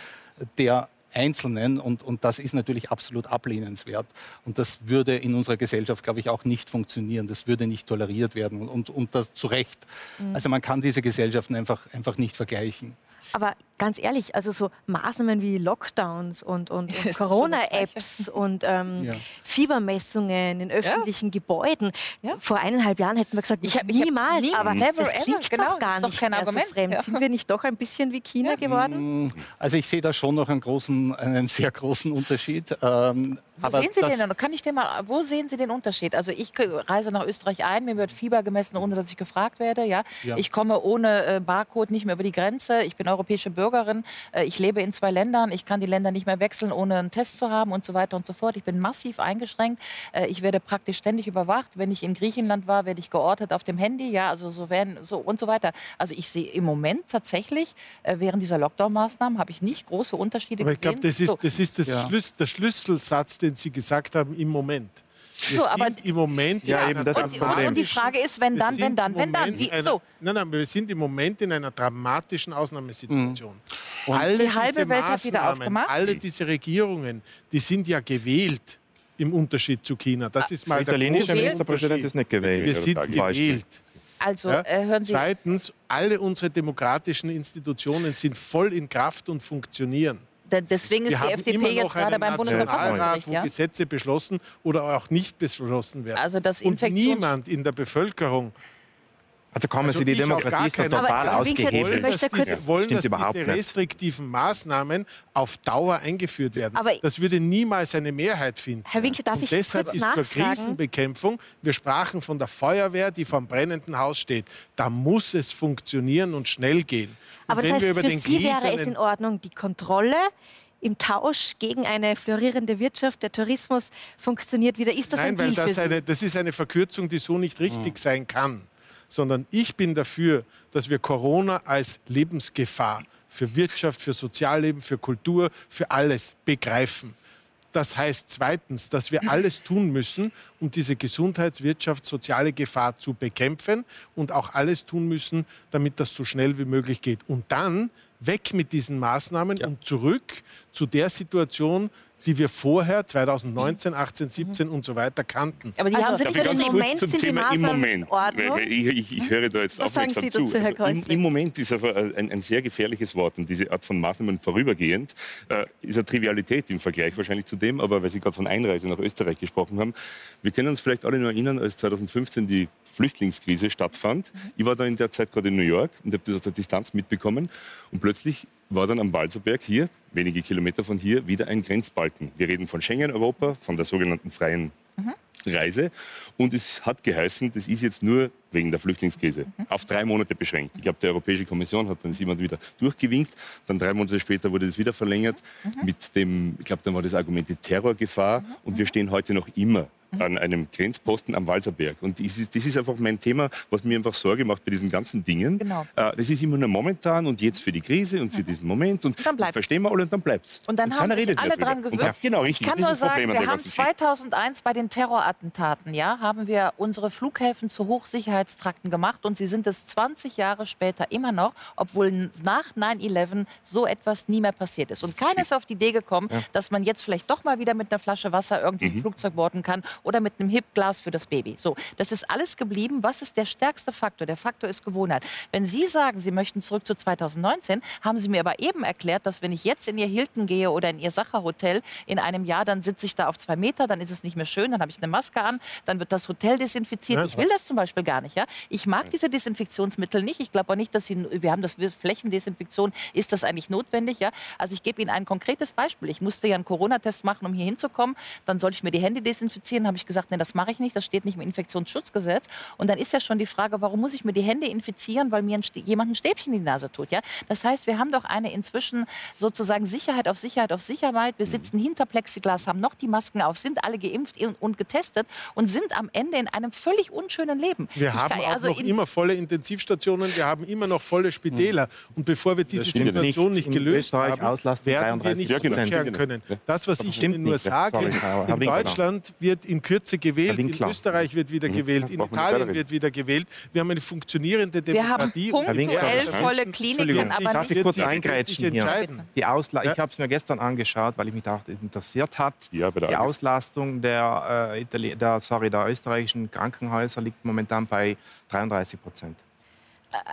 der Einzelnen und, und das ist natürlich absolut ablehnenswert. Und das würde in unserer Gesellschaft, glaube ich, auch nicht funktionieren. Das würde nicht toleriert werden und, und das zu Recht. Mhm. Also man kann diese Gesellschaften einfach, einfach nicht vergleichen. Aber ganz ehrlich, also so Maßnahmen wie Lockdowns und, und, <laughs> und Corona-Apps und ähm, ja. Fiebermessungen in öffentlichen ja. Gebäuden. Ja. Vor eineinhalb Jahren hätten wir gesagt, ich hab, niemals, ich aber never das klingt ever. genau, doch gar nicht kein Argument. So fremd. Sind wir nicht doch ein bisschen wie China geworden? Mm, also ich sehe da schon noch einen, großen, einen sehr großen Unterschied. Ähm, wo sehen Sie den? Kann ich den mal, wo sehen Sie den Unterschied? Also ich reise nach Österreich ein, mir wird Fieber gemessen, ohne dass ich gefragt werde. Ja? Ich komme ohne äh, Barcode nicht mehr über die Grenze. Ich bin europäische Bürgerin. Äh, ich lebe in zwei Ländern. Ich kann die Länder nicht mehr wechseln, ohne einen Test zu haben und so weiter und so fort. Ich bin massiv eingeschränkt. Äh, ich werde praktisch ständig überwacht. Wenn ich in Griechenland war, werde ich geortet auf dem Handy. Ja, also so werden so und so weiter. Also ich sehe im Moment tatsächlich äh, während dieser Lockdown-Maßnahmen habe ich nicht große Unterschiede Aber ich glaube, das ist, das ist das ja. Schlüs der Schlüsselsatz, den Sie gesagt haben im Moment. Wir so, aber im Moment ja, ja eben das und, Problem. und die Frage ist, wenn dann, wenn dann, wenn dann. Wie, einer, so. Nein, nein, wir sind im Moment in einer dramatischen Ausnahmesituation. Mhm. Und alle die halbe Welt hat wieder aufgemacht. Alle diese Regierungen, die sind ja gewählt im Unterschied zu China. Das ist mal der italienische Ministerpräsident ist nicht gewählt. Wir sind gewählt. Also ja? äh, hören Sie. Zweitens, alle unsere demokratischen Institutionen sind voll in Kraft und funktionieren. Deswegen ist Wir die FDP jetzt gerade beim Bundesverfassungsgericht. wo ja? Gesetze beschlossen oder auch nicht beschlossen werden. Also das Und niemand in der Bevölkerung also kommen also Sie, die Demokratie ist total ausgehebelt. Wollen, dass diese, wollen, dass diese restriktiven Maßnahmen auf Dauer eingeführt werden. Aber das würde niemals eine Mehrheit finden. Herr Winkel, darf Und ich deshalb kurz ist nachfragen? zur Krisenbekämpfung, wir sprachen von der Feuerwehr, die vom brennenden Haus steht, da muss es funktionieren und schnell gehen. Und Aber das heißt, für Sie wäre es in Ordnung, die Kontrolle im Tausch gegen eine florierende Wirtschaft, der Tourismus funktioniert wieder. Ist das Nein, ein Deal weil das, eine, das ist eine Verkürzung, die so nicht richtig mhm. sein kann sondern ich bin dafür, dass wir Corona als Lebensgefahr für Wirtschaft, für Sozialleben, für Kultur, für alles begreifen. Das heißt zweitens, dass wir alles tun müssen, um diese Gesundheitswirtschaft, soziale Gefahr zu bekämpfen und auch alles tun müssen, damit das so schnell wie möglich geht. Und dann weg mit diesen Maßnahmen ja. und zurück zu der Situation, die wir vorher 2019, 18, 17 und so weiter kannten. Aber die also, haben Sie nicht im Moment zum Thema im Moment. Weil, ich, ich, ich, höre da jetzt Was aufmerksam sagen Sie zu. Dazu, Herr also im, Im Moment ist aber ein, ein, sehr gefährliches Wort und diese Art von Maßnahmen vorübergehend äh, ist eine Trivialität im Vergleich wahrscheinlich zu dem, aber weil Sie gerade von Einreise nach Österreich gesprochen haben, wir können uns vielleicht alle noch erinnern, als 2015 die Flüchtlingskrise stattfand. Ich war da in der Zeit gerade in New York und habe das aus der Distanz mitbekommen und plötzlich war dann am Walserberg hier, wenige Kilometer von hier, wieder ein Grenzbalken. Wir reden von Schengen-Europa, von der sogenannten freien Reise. Und es hat geheißen, das ist jetzt nur wegen der Flüchtlingskrise auf drei Monate beschränkt. Ich glaube, die Europäische Kommission hat dann jemand wieder durchgewinkt. Dann drei Monate später wurde das wieder verlängert mit dem, ich glaube, dann war das Argument die Terrorgefahr. Und wir stehen heute noch immer an einem Grenzposten am Walserberg. Und das ist, das ist einfach mein Thema, was mir einfach Sorge macht bei diesen ganzen Dingen. Genau. Äh, das ist immer nur momentan und jetzt für die Krise und für diesen Moment. Und Dann bleibt's. verstehen wir alle und dann bleibt's. Und dann haben keiner sich alle dran Und gewöhnt. ja, genau, richtig. Ich kann nur sagen, wir haben ganzen Geschichte. 2001 bei den Terrorattentaten, ja, haben wir unsere Flughäfen zu Hochsicherheitstrakten gemacht und sie sind es 20 Jahre später immer noch, obwohl nach 9/11 so etwas nie mehr passiert ist. Und keiner ist auf die Idee gekommen, dass man jetzt vielleicht doch mal wieder mit einer Flasche Wasser irgendwie Mhm. ein Flugzeug boarden kann oder mit einem Hipglas für das Baby. So, das ist alles geblieben. Was ist der stärkste Faktor? Der Faktor ist Gewohnheit. Wenn Sie sagen, Sie möchten zurück zu 2019, haben Sie mir aber eben erklärt, dass wenn ich jetzt in Ihr Hilton gehe oder in Ihr Sacher-Hotel in einem Jahr, dann sitze ich da auf zwei Meter, dann ist es nicht mehr schön, dann habe ich eine Maske an, dann wird das Hotel desinfiziert. Ja, ich will das zum Beispiel gar nicht. Ja? Ich mag diese Desinfektionsmittel nicht. Ich glaube auch nicht, dass Sie, wir haben das Flächendesinfektion. Ist das eigentlich notwendig? Ja? Also ich gebe Ihnen ein konkretes Beispiel. Ich musste ja einen Corona-Test machen, um hier hinzukommen. Dann sollte ich mir die Hände desinfizieren. Habe ich gesagt, nee, das mache ich nicht. Das steht nicht im Infektionsschutzgesetz. Und dann ist ja schon die Frage, warum muss ich mir die Hände infizieren, weil mir ein jemand ein Stäbchen in die Nase tut? Ja? Das heißt, wir haben doch eine inzwischen sozusagen Sicherheit auf Sicherheit auf Sicherheit. Wir sitzen hinter Plexiglas, haben noch die Masken auf, sind alle geimpft und- getestet und sind am Ende in einem völlig unschönen Leben. Wir Ich haben kann- auch also noch immer volle Intensivstationen, wir haben immer noch volle Spitäler. Und bevor wir diese Situation nicht. nicht gelöst haben, werden wir nicht 33%. Ja, genau. umkehren Genau. können. Das, was ich stimmt Ihnen nur nicht. sage, in Winkler. Deutschland wird in Kürze gewählt, in. Österreich wird wieder gewählt, in Italien wird wieder gewählt. Wir haben eine funktionierende Wir haben Demokratie. und punktuell volle Kliniken, aber darf nicht ich kurz eingrätschen hier? Die Ausla Ja. Ich habe es mir gestern angeschaut, weil ich mich auch das interessiert hat. Ja, die. Auslastung der, äh, der, sorry, der österreichischen Krankenhäuser liegt momentan bei 33 Prozent.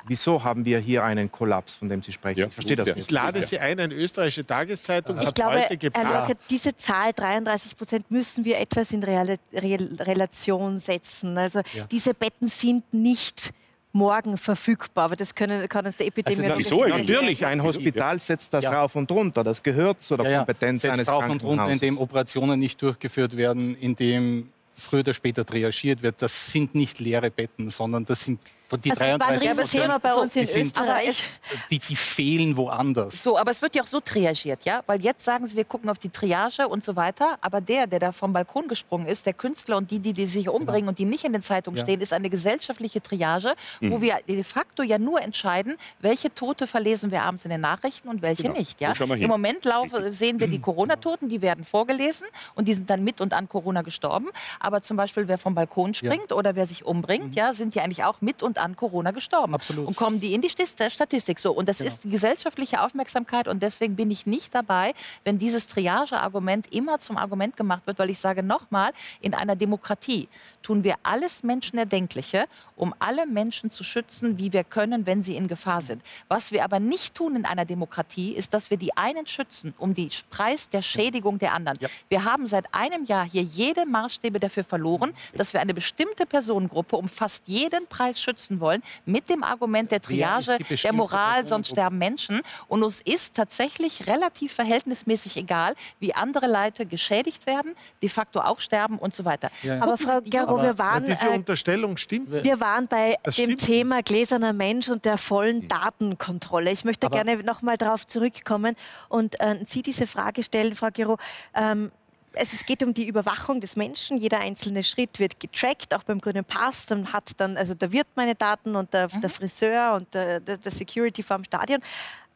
Wieso haben wir hier einen Kollaps, von dem Sie sprechen? Ja, ich verstehe das ja. nicht. Ich lade Sie ein, eine österreichische Tageszeitung Ich hat glaube, heute Herr geplant. Löckert, diese Zahl 33 Prozent müssen wir etwas in Real Real Relation setzen. Also diese Betten sind nicht morgen verfügbar, aber das können, kann uns der Epidemiologe wieso vielleicht eigentlich? Natürlich, ein Hospital setzt das Ja. rauf und runter. Das gehört zu der Ja, ja. Kompetenz Setzt eines rauf und runter, indem Operationen nicht durchgeführt werden, indem früher oder später triagiert wird. Das sind nicht leere Betten, sondern das sind die Also das war ein 33 Riesenthema bei uns in die sind- Österreich. Die, die fehlen woanders. So, aber es wird ja auch so triagiert, ja? Weil jetzt sagen sie, wir gucken auf die Triage und so weiter. Aber der, der da vom Balkon gesprungen ist, der Künstler und die, die, die sich umbringen und die nicht in den Zeitungen Ja. stehen, ist eine gesellschaftliche Triage, wo wir de facto ja nur entscheiden, welche Tote verlesen wir abends in den Nachrichten und welche Genau. nicht. Ja? Im Moment laufe, sehen wir die Corona-Toten, die werden vorgelesen und die sind dann mit und an Corona gestorben. Aber zum Beispiel, wer vom Balkon springt oder wer sich umbringt, ja, sind ja eigentlich auch mit und an Corona gestorben. Absolut. Und kommen die in die Statistik. So, und das ist die gesellschaftliche Aufmerksamkeit und deswegen bin ich nicht dabei, wenn dieses Triage-Argument immer zum Argument gemacht wird, weil ich sage nochmal, in einer Demokratie tun wir alles Menschenerdenkliche, um alle Menschen zu schützen, wie wir können, wenn sie in Gefahr sind. Was wir aber nicht tun in einer Demokratie, ist, dass wir die einen schützen, um den Preis der Schädigung der anderen. Wir haben seit einem Jahr hier jede Maßstäbe dafür verloren, dass wir eine bestimmte Personengruppe um fast jeden Preis schützen wollen, mit dem Argument der Triage, der Moral, sonst Personengruppe? sterben Menschen. Und uns ist tatsächlich relativ verhältnismäßig egal, wie andere Leute geschädigt werden, de facto auch sterben und so weiter. Ja, ja. Aber Frau Gero, wir waren, diese äh, Unterstellung stimmt. wir waren bei Das dem stimmt. Thema gläserner Mensch und der vollen Datenkontrolle. Ich möchte Aber- gerne noch mal darauf zurückkommen und äh, Sie diese Frage stellen, Frau Gero. Ähm, es es geht um die Überwachung des Menschen. Jeder einzelne Schritt wird getrackt, auch beim grünen Pass. Dann hat dann, also der Wirt meine Daten und der, der Friseur und der, der, der Security vom Stadion.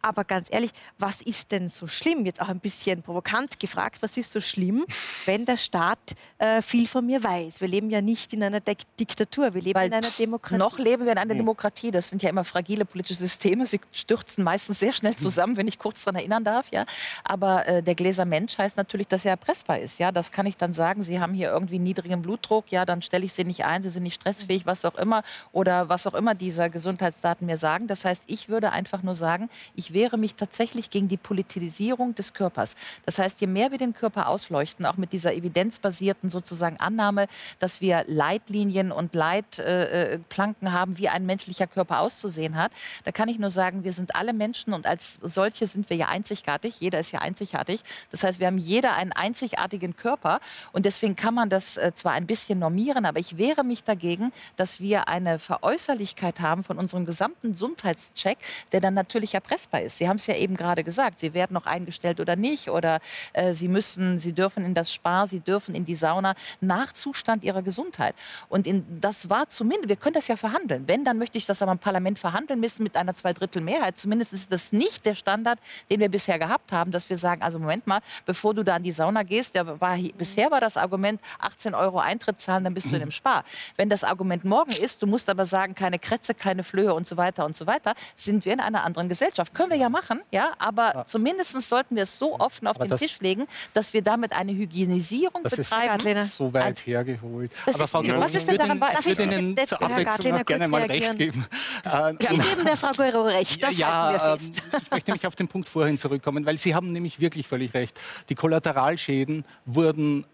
Aber ganz ehrlich, was ist denn so schlimm? Jetzt auch ein bisschen provokant gefragt, was ist so schlimm, <laughs> wenn der Staat äh, viel von mir weiß? Wir leben ja nicht in einer Dik Diktatur, wir leben Weil in einer Demokratie. Noch leben wir in einer Demokratie. Das sind ja immer fragile politische Systeme. Sie stürzen meistens sehr schnell zusammen, wenn ich kurz daran erinnern darf. Ja? Aber äh, der Gläser Mensch heißt natürlich, dass er erpressbar ist. Ja? Das kann ich dann sagen. Sie haben hier irgendwie niedrigen Blutdruck. Ja, dann stelle ich Sie nicht ein. Sie sind nicht stressfähig, was auch immer. Oder was auch immer diese Gesundheitsdaten mir sagen. Das heißt, ich würde einfach nur sagen, ich wehre mich tatsächlich gegen die Politisierung des Körpers. Das heißt, je mehr wir den Körper ausleuchten, auch mit dieser evidenzbasierten sozusagen Annahme, dass wir Leitlinien und Leitplanken äh, haben, wie ein menschlicher Körper auszusehen hat, da kann ich nur sagen, wir sind alle Menschen und als solche sind wir ja einzigartig. Jeder ist ja einzigartig. Das heißt, wir haben jeder einen einzigartigen Körper und deswegen kann man das äh, zwar ein bisschen normieren, aber ich wehre mich dagegen, dass wir eine Veräußerlichkeit haben von unserem gesamten Gesundheitscheck, der dann natürlich erpressbar ist. Sie haben es ja eben gerade gesagt, Sie werden noch eingestellt oder nicht oder äh, Sie müssen, Sie dürfen in das Spa, Sie dürfen in die Sauna nach Zustand Ihrer Gesundheit. Und in, das war zumindest, wir können das ja verhandeln. Wenn, dann möchte ich das aber im Parlament verhandeln müssen mit einer Zweidrittelmehrheit. Zumindest ist das nicht der Standard, den wir bisher gehabt haben, dass wir sagen, also Moment mal, bevor du da in die Sauna gehst, ja, war, bisher war das Argument 18 Euro Eintritt zahlen, dann bist du in dem Spar. Wenn das Argument morgen ist, du musst aber sagen, keine Krätze, keine Flöhe und so weiter und so weiter, sind wir in einer anderen Gesellschaft. Können wir ja machen, ja, aber ja. zumindest sollten wir es so offen auf aber den Tisch legen, dass wir damit eine Hygienisierung das betreiben. Ist so weit hergeholt. aber Frau Gero, was ist denn daran? Ich würde Ihnen zur Abwechslung gerne mal recht geben. Sie geben der Frau Guerrero recht, das ja, wir fest. Ähm, ich möchte nämlich auf den Punkt vorhin zurückkommen, weil Sie haben nämlich wirklich völlig recht. Die Kollateralschäden wurden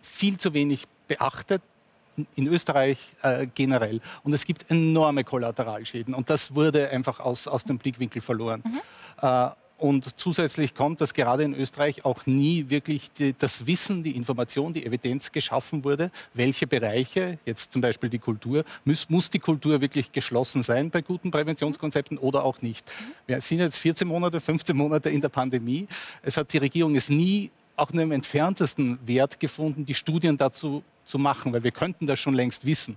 viel zu wenig beachtet in Österreich äh, generell. Und es gibt enorme Kollateralschäden. Und das wurde einfach aus, aus dem Blickwinkel verloren. Mhm. Äh, und zusätzlich kommt, dass gerade in Österreich auch nie wirklich die, das Wissen, die Information, die Evidenz geschaffen wurde, welche Bereiche, jetzt zum Beispiel die Kultur, muss, muss die Kultur wirklich geschlossen sein bei guten Präventionskonzepten oder auch nicht. Wir sind jetzt 14 Monate, 15 Monate in der Pandemie. Es hat die Regierung es nie auch nur im entferntesten Wert gefunden, die Studien dazu zu machen, weil wir könnten das schon längst wissen.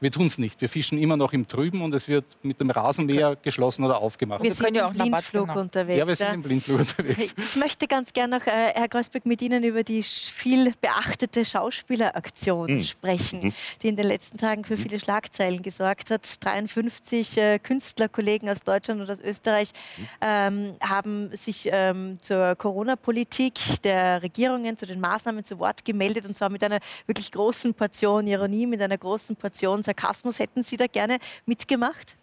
Wir tun es nicht. Wir fischen immer noch im Trüben und es wird mit dem Rasenmäher geschlossen oder aufgemacht. Wir sind ja im Blindflug unterwegs. Ja, wir sind im Blindflug unterwegs. Ich möchte ganz gerne noch, äh, Herr Kreuzberg, mit Ihnen über die viel beachtete Schauspieleraktion mhm. sprechen, mhm. die in den letzten Tagen für mhm. viele Schlagzeilen gesorgt hat. 53 äh, Künstlerkollegen aus Deutschland und aus Österreich mhm. ähm, haben sich ähm, zur Corona-Politik der Regierungen, zu den Maßnahmen zu Wort gemeldet und zwar mit einer wirklich großen Portion Ironie, mit einer großen Portion Sarkasmus. Hätten Sie da gerne mitgemacht?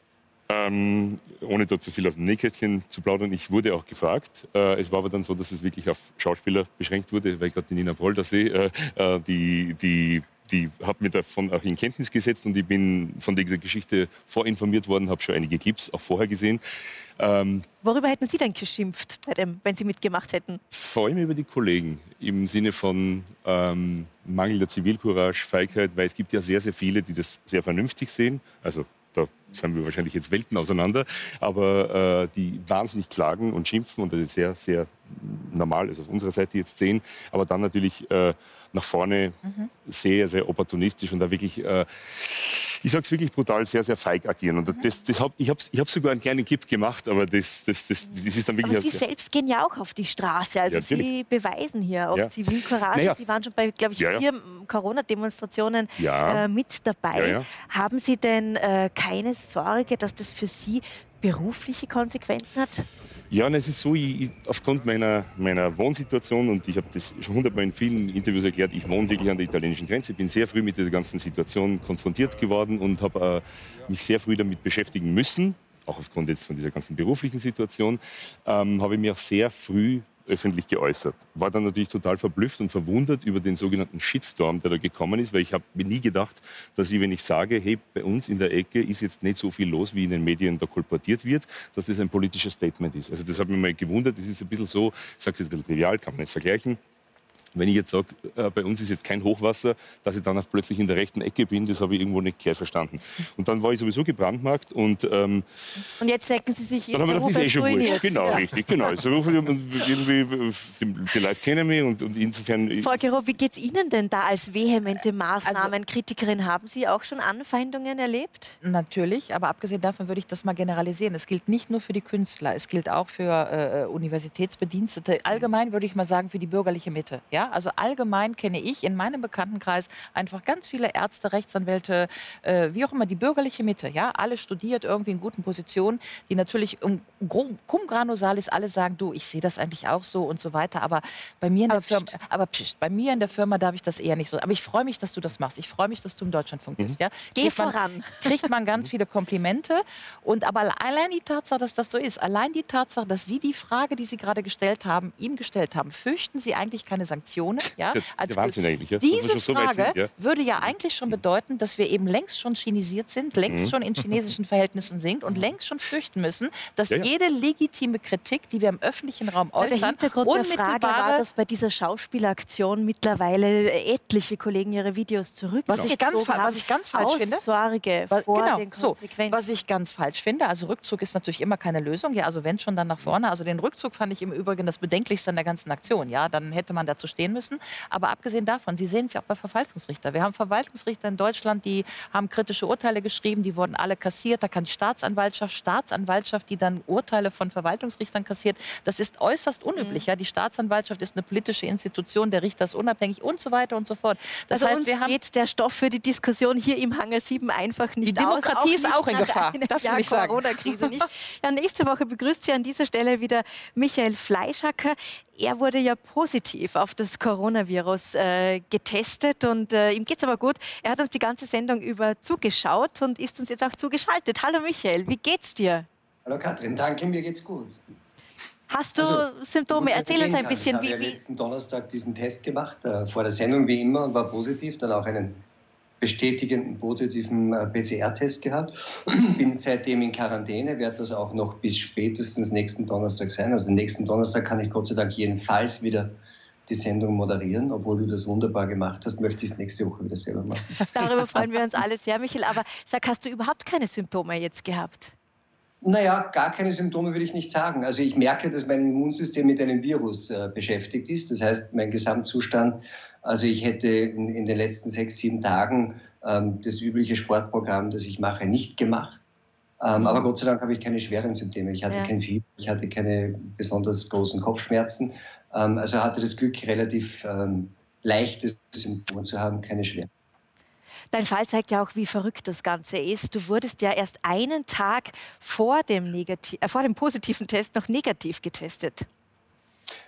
Ähm, ohne da zu viel aus dem Nähkästchen zu plaudern, ich wurde auch gefragt. Äh, es war aber dann so, dass es wirklich auf Schauspieler beschränkt wurde, weil gerade die Nina sehe, äh, äh, die, die, die hat mir davon auch in Kenntnis gesetzt und ich bin von dieser Geschichte vorinformiert worden, habe schon einige Clips auch vorher gesehen. Ähm, Worüber hätten Sie denn geschimpft, wenn Sie mitgemacht hätten? Vor allem über die Kollegen im Sinne von ähm, mangelnder Zivilcourage, Feigheit, weil es gibt ja sehr, sehr viele, die das sehr vernünftig sehen. Also da sind wir wahrscheinlich jetzt Welten auseinander, aber äh, die wahnsinnig klagen und schimpfen und das ist sehr, sehr normal, also auf unserer Seite jetzt sehen, aber dann natürlich äh, nach vorne mhm. sehr, sehr opportunistisch und da wirklich äh, ich sage es wirklich brutal, sehr, sehr feig agieren. Und das, das hab, ich habe ich hab sogar einen kleinen Clip gemacht, aber das, das, das, das ist dann wirklich... Aber Sie selbst gehen ja auch auf die Straße, also ja, Sie beweisen hier auch ja. Zivilcourage. Naja. Sie waren schon bei, glaube ich, ja, vier Corona-Demonstrationen äh, mit dabei. Haben Sie denn äh, keine Sorge, dass das für Sie berufliche Konsequenzen hat? Ja, es ist so, ich, aufgrund meiner, meiner Wohnsituation, und ich habe das schon hundertmal in vielen Interviews erklärt, ich wohne wirklich an der italienischen Grenze, bin sehr früh mit dieser ganzen Situation konfrontiert geworden und habe äh, mich sehr früh damit beschäftigen müssen, auch aufgrund jetzt von dieser ganzen beruflichen Situation, ähm, habe ich mich auch sehr früh öffentlich geäußert. War dann natürlich total verblüfft und verwundert über den sogenannten Shitstorm, der da gekommen ist, weil ich habe mir nie gedacht, dass ich, wenn ich sage, hey, bei uns in der Ecke ist jetzt nicht so viel los, wie in den Medien da kolportiert wird, dass das ein politisches Statement ist. Also das hat mich mal gewundert. Das ist ein bisschen so, ich sage es jetzt trivial, kann man nicht vergleichen. Wenn ich jetzt sage, äh, bei uns ist jetzt kein Hochwasser, dass ich dann auch plötzlich in der rechten Ecke bin, das habe ich irgendwo nicht gleich verstanden. Und dann war ich sowieso gebrandmarkt und... Ähm, und jetzt denken Sie sich, dann haben wir gedacht, das ist eh schon wurscht. Genau, ja. richtig, genau. So, irgendwie, die, die Leute kennen mich und, und insofern... Frau Gero, wie geht es Ihnen denn da als vehemente Maßnahmenkritikerin? Also, haben Sie auch schon Anfeindungen erlebt? Natürlich, aber abgesehen davon würde ich das mal generalisieren. Es gilt nicht nur für die Künstler, es gilt auch für äh, Universitätsbedienstete. Allgemein würde ich mal sagen, für die bürgerliche Mitte. Ja? Ja? Also allgemein kenne ich in meinem Bekanntenkreis einfach ganz viele Ärzte, Rechtsanwälte, äh, wie auch immer, die bürgerliche Mitte. Ja? Alle studiert irgendwie in guten Positionen, die natürlich um cum grano salis alle sagen, du, ich sehe das eigentlich auch so und so weiter. Aber bei mir in der Firma, aber pst, bei mir in der Firma darf ich das eher nicht so. Aber ich freue mich, dass du das machst. Ich freue mich, dass du im Deutschlandfunk bist. Ja? Geh Kriegt man- voran. <laughs> kriegt man ganz viele Komplimente. Und aber allein die Tatsache, dass das so ist, allein die Tatsache, dass Sie die Frage, die Sie gerade gestellt haben, ihm gestellt haben, fürchten Sie eigentlich keine Sanktionen? <laughs> Ja? Das ist ja Als- Wahnsinn eigentlich, ja, Diese so Frage sind, ja. würde ja eigentlich schon bedeuten, dass wir eben längst schon chinesiert sind, längst Mhm. schon in chinesischen <laughs> Verhältnissen sind und längst schon fürchten müssen, dass Ja, ja. jede legitime Kritik, die wir im öffentlichen Raum Ja, Der äußern, Hintergrund der Frage war, dass bei dieser Schauspielaktion mittlerweile etliche Kollegen ihre Videos zurückgezogen Was ich ganz was ich ganz falsch finde. Sorge Was- vor genau, den so. Konsequenzen. Was ich ganz falsch finde, also Rückzug ist natürlich immer keine Lösung. Ja, also wenn schon, dann nach vorne. Also den Rückzug fand ich im Übrigen das Bedenklichste an der ganzen Aktion. Ja, dann hätte man dazu stehen müssen. Aber abgesehen davon, Sie sehen es ja auch bei Verwaltungsrichtern. Wir haben Verwaltungsrichter in Deutschland, die haben kritische Urteile geschrieben, die wurden alle kassiert. Da kann die Staatsanwaltschaft, Staatsanwaltschaft, die dann Urteile von Verwaltungsrichtern kassiert. Das ist äußerst unüblich. Ja, die Staatsanwaltschaft ist eine politische Institution, der Richter ist unabhängig und so weiter und so fort. Das also heißt, uns wir haben geht der Stoff für die Diskussion hier im Hangar 7 einfach nicht Die Demokratie aus. ist nicht auch in Gefahr. Das will ich sagen. Corona-Krise nicht. Ja, nächste Woche begrüßt Sie an dieser Stelle wieder Michael Fleischacker. Er wurde ja positiv auf das Coronavirus äh, getestet und äh, ihm geht's aber gut. Er hat uns die ganze Sendung über zugeschaut und ist uns jetzt auch zugeschaltet. Hallo Michael, wie geht's dir? Hallo Katrin, danke, mir geht's gut. Hast du Also, Symptome? Erzähl uns ein bisschen, Ich habe wie, ja wie, letzten Donnerstag diesen Test gemacht, äh, vor der Sendung wie immer und war positiv, dann auch einen bestätigenden positiven äh, PCR-Test gehabt. <clears throat> Bin seitdem in Quarantäne, werde das auch noch bis spätestens nächsten Donnerstag sein. Also nächsten Donnerstag kann ich Gott sei Dank jedenfalls wieder die Sendung moderieren, obwohl du das wunderbar gemacht hast, möchte ich es nächste Woche wieder selber machen. darüber <laughs> freuen wir uns alle sehr, Michael. Aber sag, hast du überhaupt keine Symptome jetzt gehabt? Naja, gar keine Symptome würde ich nicht sagen. Also ich merke, dass mein Immunsystem mit einem Virus äh, beschäftigt ist. Das heißt, mein Gesamtzustand, also ich hätte in, in den letzten sechs, sieben Tagen ähm, das übliche Sportprogramm, das ich mache, nicht gemacht. Ähm, aber Gott sei Dank habe ich keine schweren Symptome. Ich hatte Ja. kein Fieber, ich hatte keine besonders großen Kopfschmerzen. Ähm, also hatte das Glück, relativ ähm, leichte Symptome zu haben, keine schweren. Dein Fall zeigt ja auch, wie verrückt das Ganze ist. Du wurdest ja erst einen Tag vor dem, negati äh, vor dem positiven Test noch negativ getestet.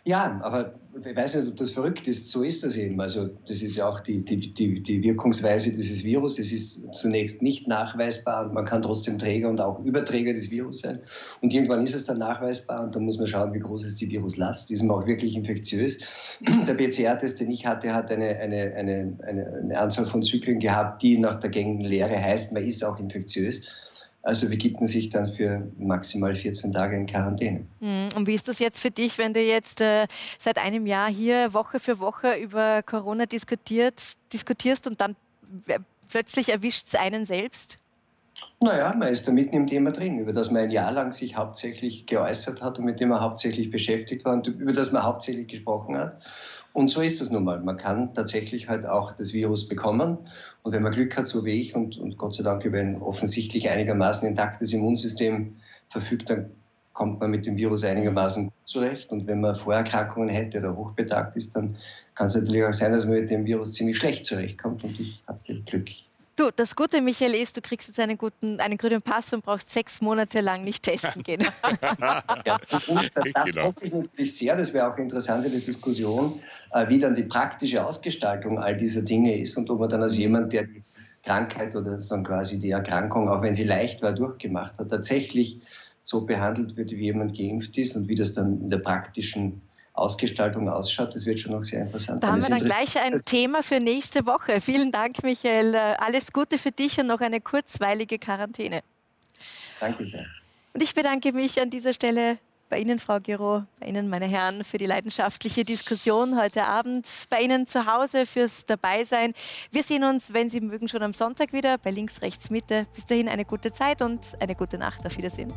Ja, aber ich weiß nicht, ob das verrückt ist. So ist das eben. Also das ist ja auch die, die, die, die Wirkungsweise dieses Virus. Es ist zunächst nicht nachweisbar und man kann trotzdem Träger und auch Überträger des Virus sein. Und irgendwann ist es dann nachweisbar und dann muss man schauen, wie groß ist die Viruslast. Ist man auch wirklich infektiös? Der PCR-Test, den ich hatte, hat eine, eine, eine, eine, eine Anzahl von Zyklen gehabt, die nach der gängigen Lehre heißt, man ist auch infektiös. Also begibt man sich dann für maximal 14 Tage in Quarantäne. Hm, Und wie ist das jetzt für dich, wenn du jetzt äh, seit einem Jahr hier Woche für Woche über Corona diskutiert, diskutierst und dann plötzlich erwischt es einen selbst? Naja, man ist da mitten im Thema drin, über das man ein Jahr lang sich hauptsächlich geäußert hat und mit dem man hauptsächlich beschäftigt war und über das man hauptsächlich gesprochen hat. Und so ist es nun mal. Man kann tatsächlich halt auch das Virus bekommen. Und wenn man Glück hat, so wie ich, und, und Gott sei Dank über ein offensichtlich einigermaßen intaktes Immunsystem verfügt, dann kommt man mit dem Virus einigermaßen gut zurecht. Und wenn man Vorerkrankungen hätte oder hochbetagt ist, dann kann es natürlich auch sein, dass man mit dem Virus ziemlich schlecht zurechtkommt. Und ich habe Glück. Du, das Gute, Michael, ist, du kriegst jetzt einen guten, einen grünen Pass und brauchst sechs Monate lang nicht testen gehen. <laughs> Ja, und das Genau. hoffe ich natürlich sehr, das wäre auch interessant in der Diskussion, wie dann die praktische Ausgestaltung all dieser Dinge ist und ob man dann als jemand, der die Krankheit oder so quasi die Erkrankung, auch wenn sie leicht war, durchgemacht hat, tatsächlich so behandelt wird, wie jemand geimpft ist und wie das dann in der praktischen Ausgestaltung ausschaut, das wird schon noch sehr interessant. Da haben wir dann gleich ein Thema für nächste Woche. Vielen Dank, Michael. Äh, Alles Gute für dich und noch eine kurzweilige Quarantäne. Danke sehr. Und ich bedanke mich an dieser Stelle bei Ihnen, Frau Giro, bei Ihnen, meine Herren, für die leidenschaftliche Diskussion heute Abend, bei Ihnen zu Hause fürs Dabeisein. Wir sehen uns, wenn Sie mögen, schon am Sonntag wieder bei Links, Rechts, Mitte. Bis dahin eine gute Zeit und eine gute Nacht. Auf Wiedersehen.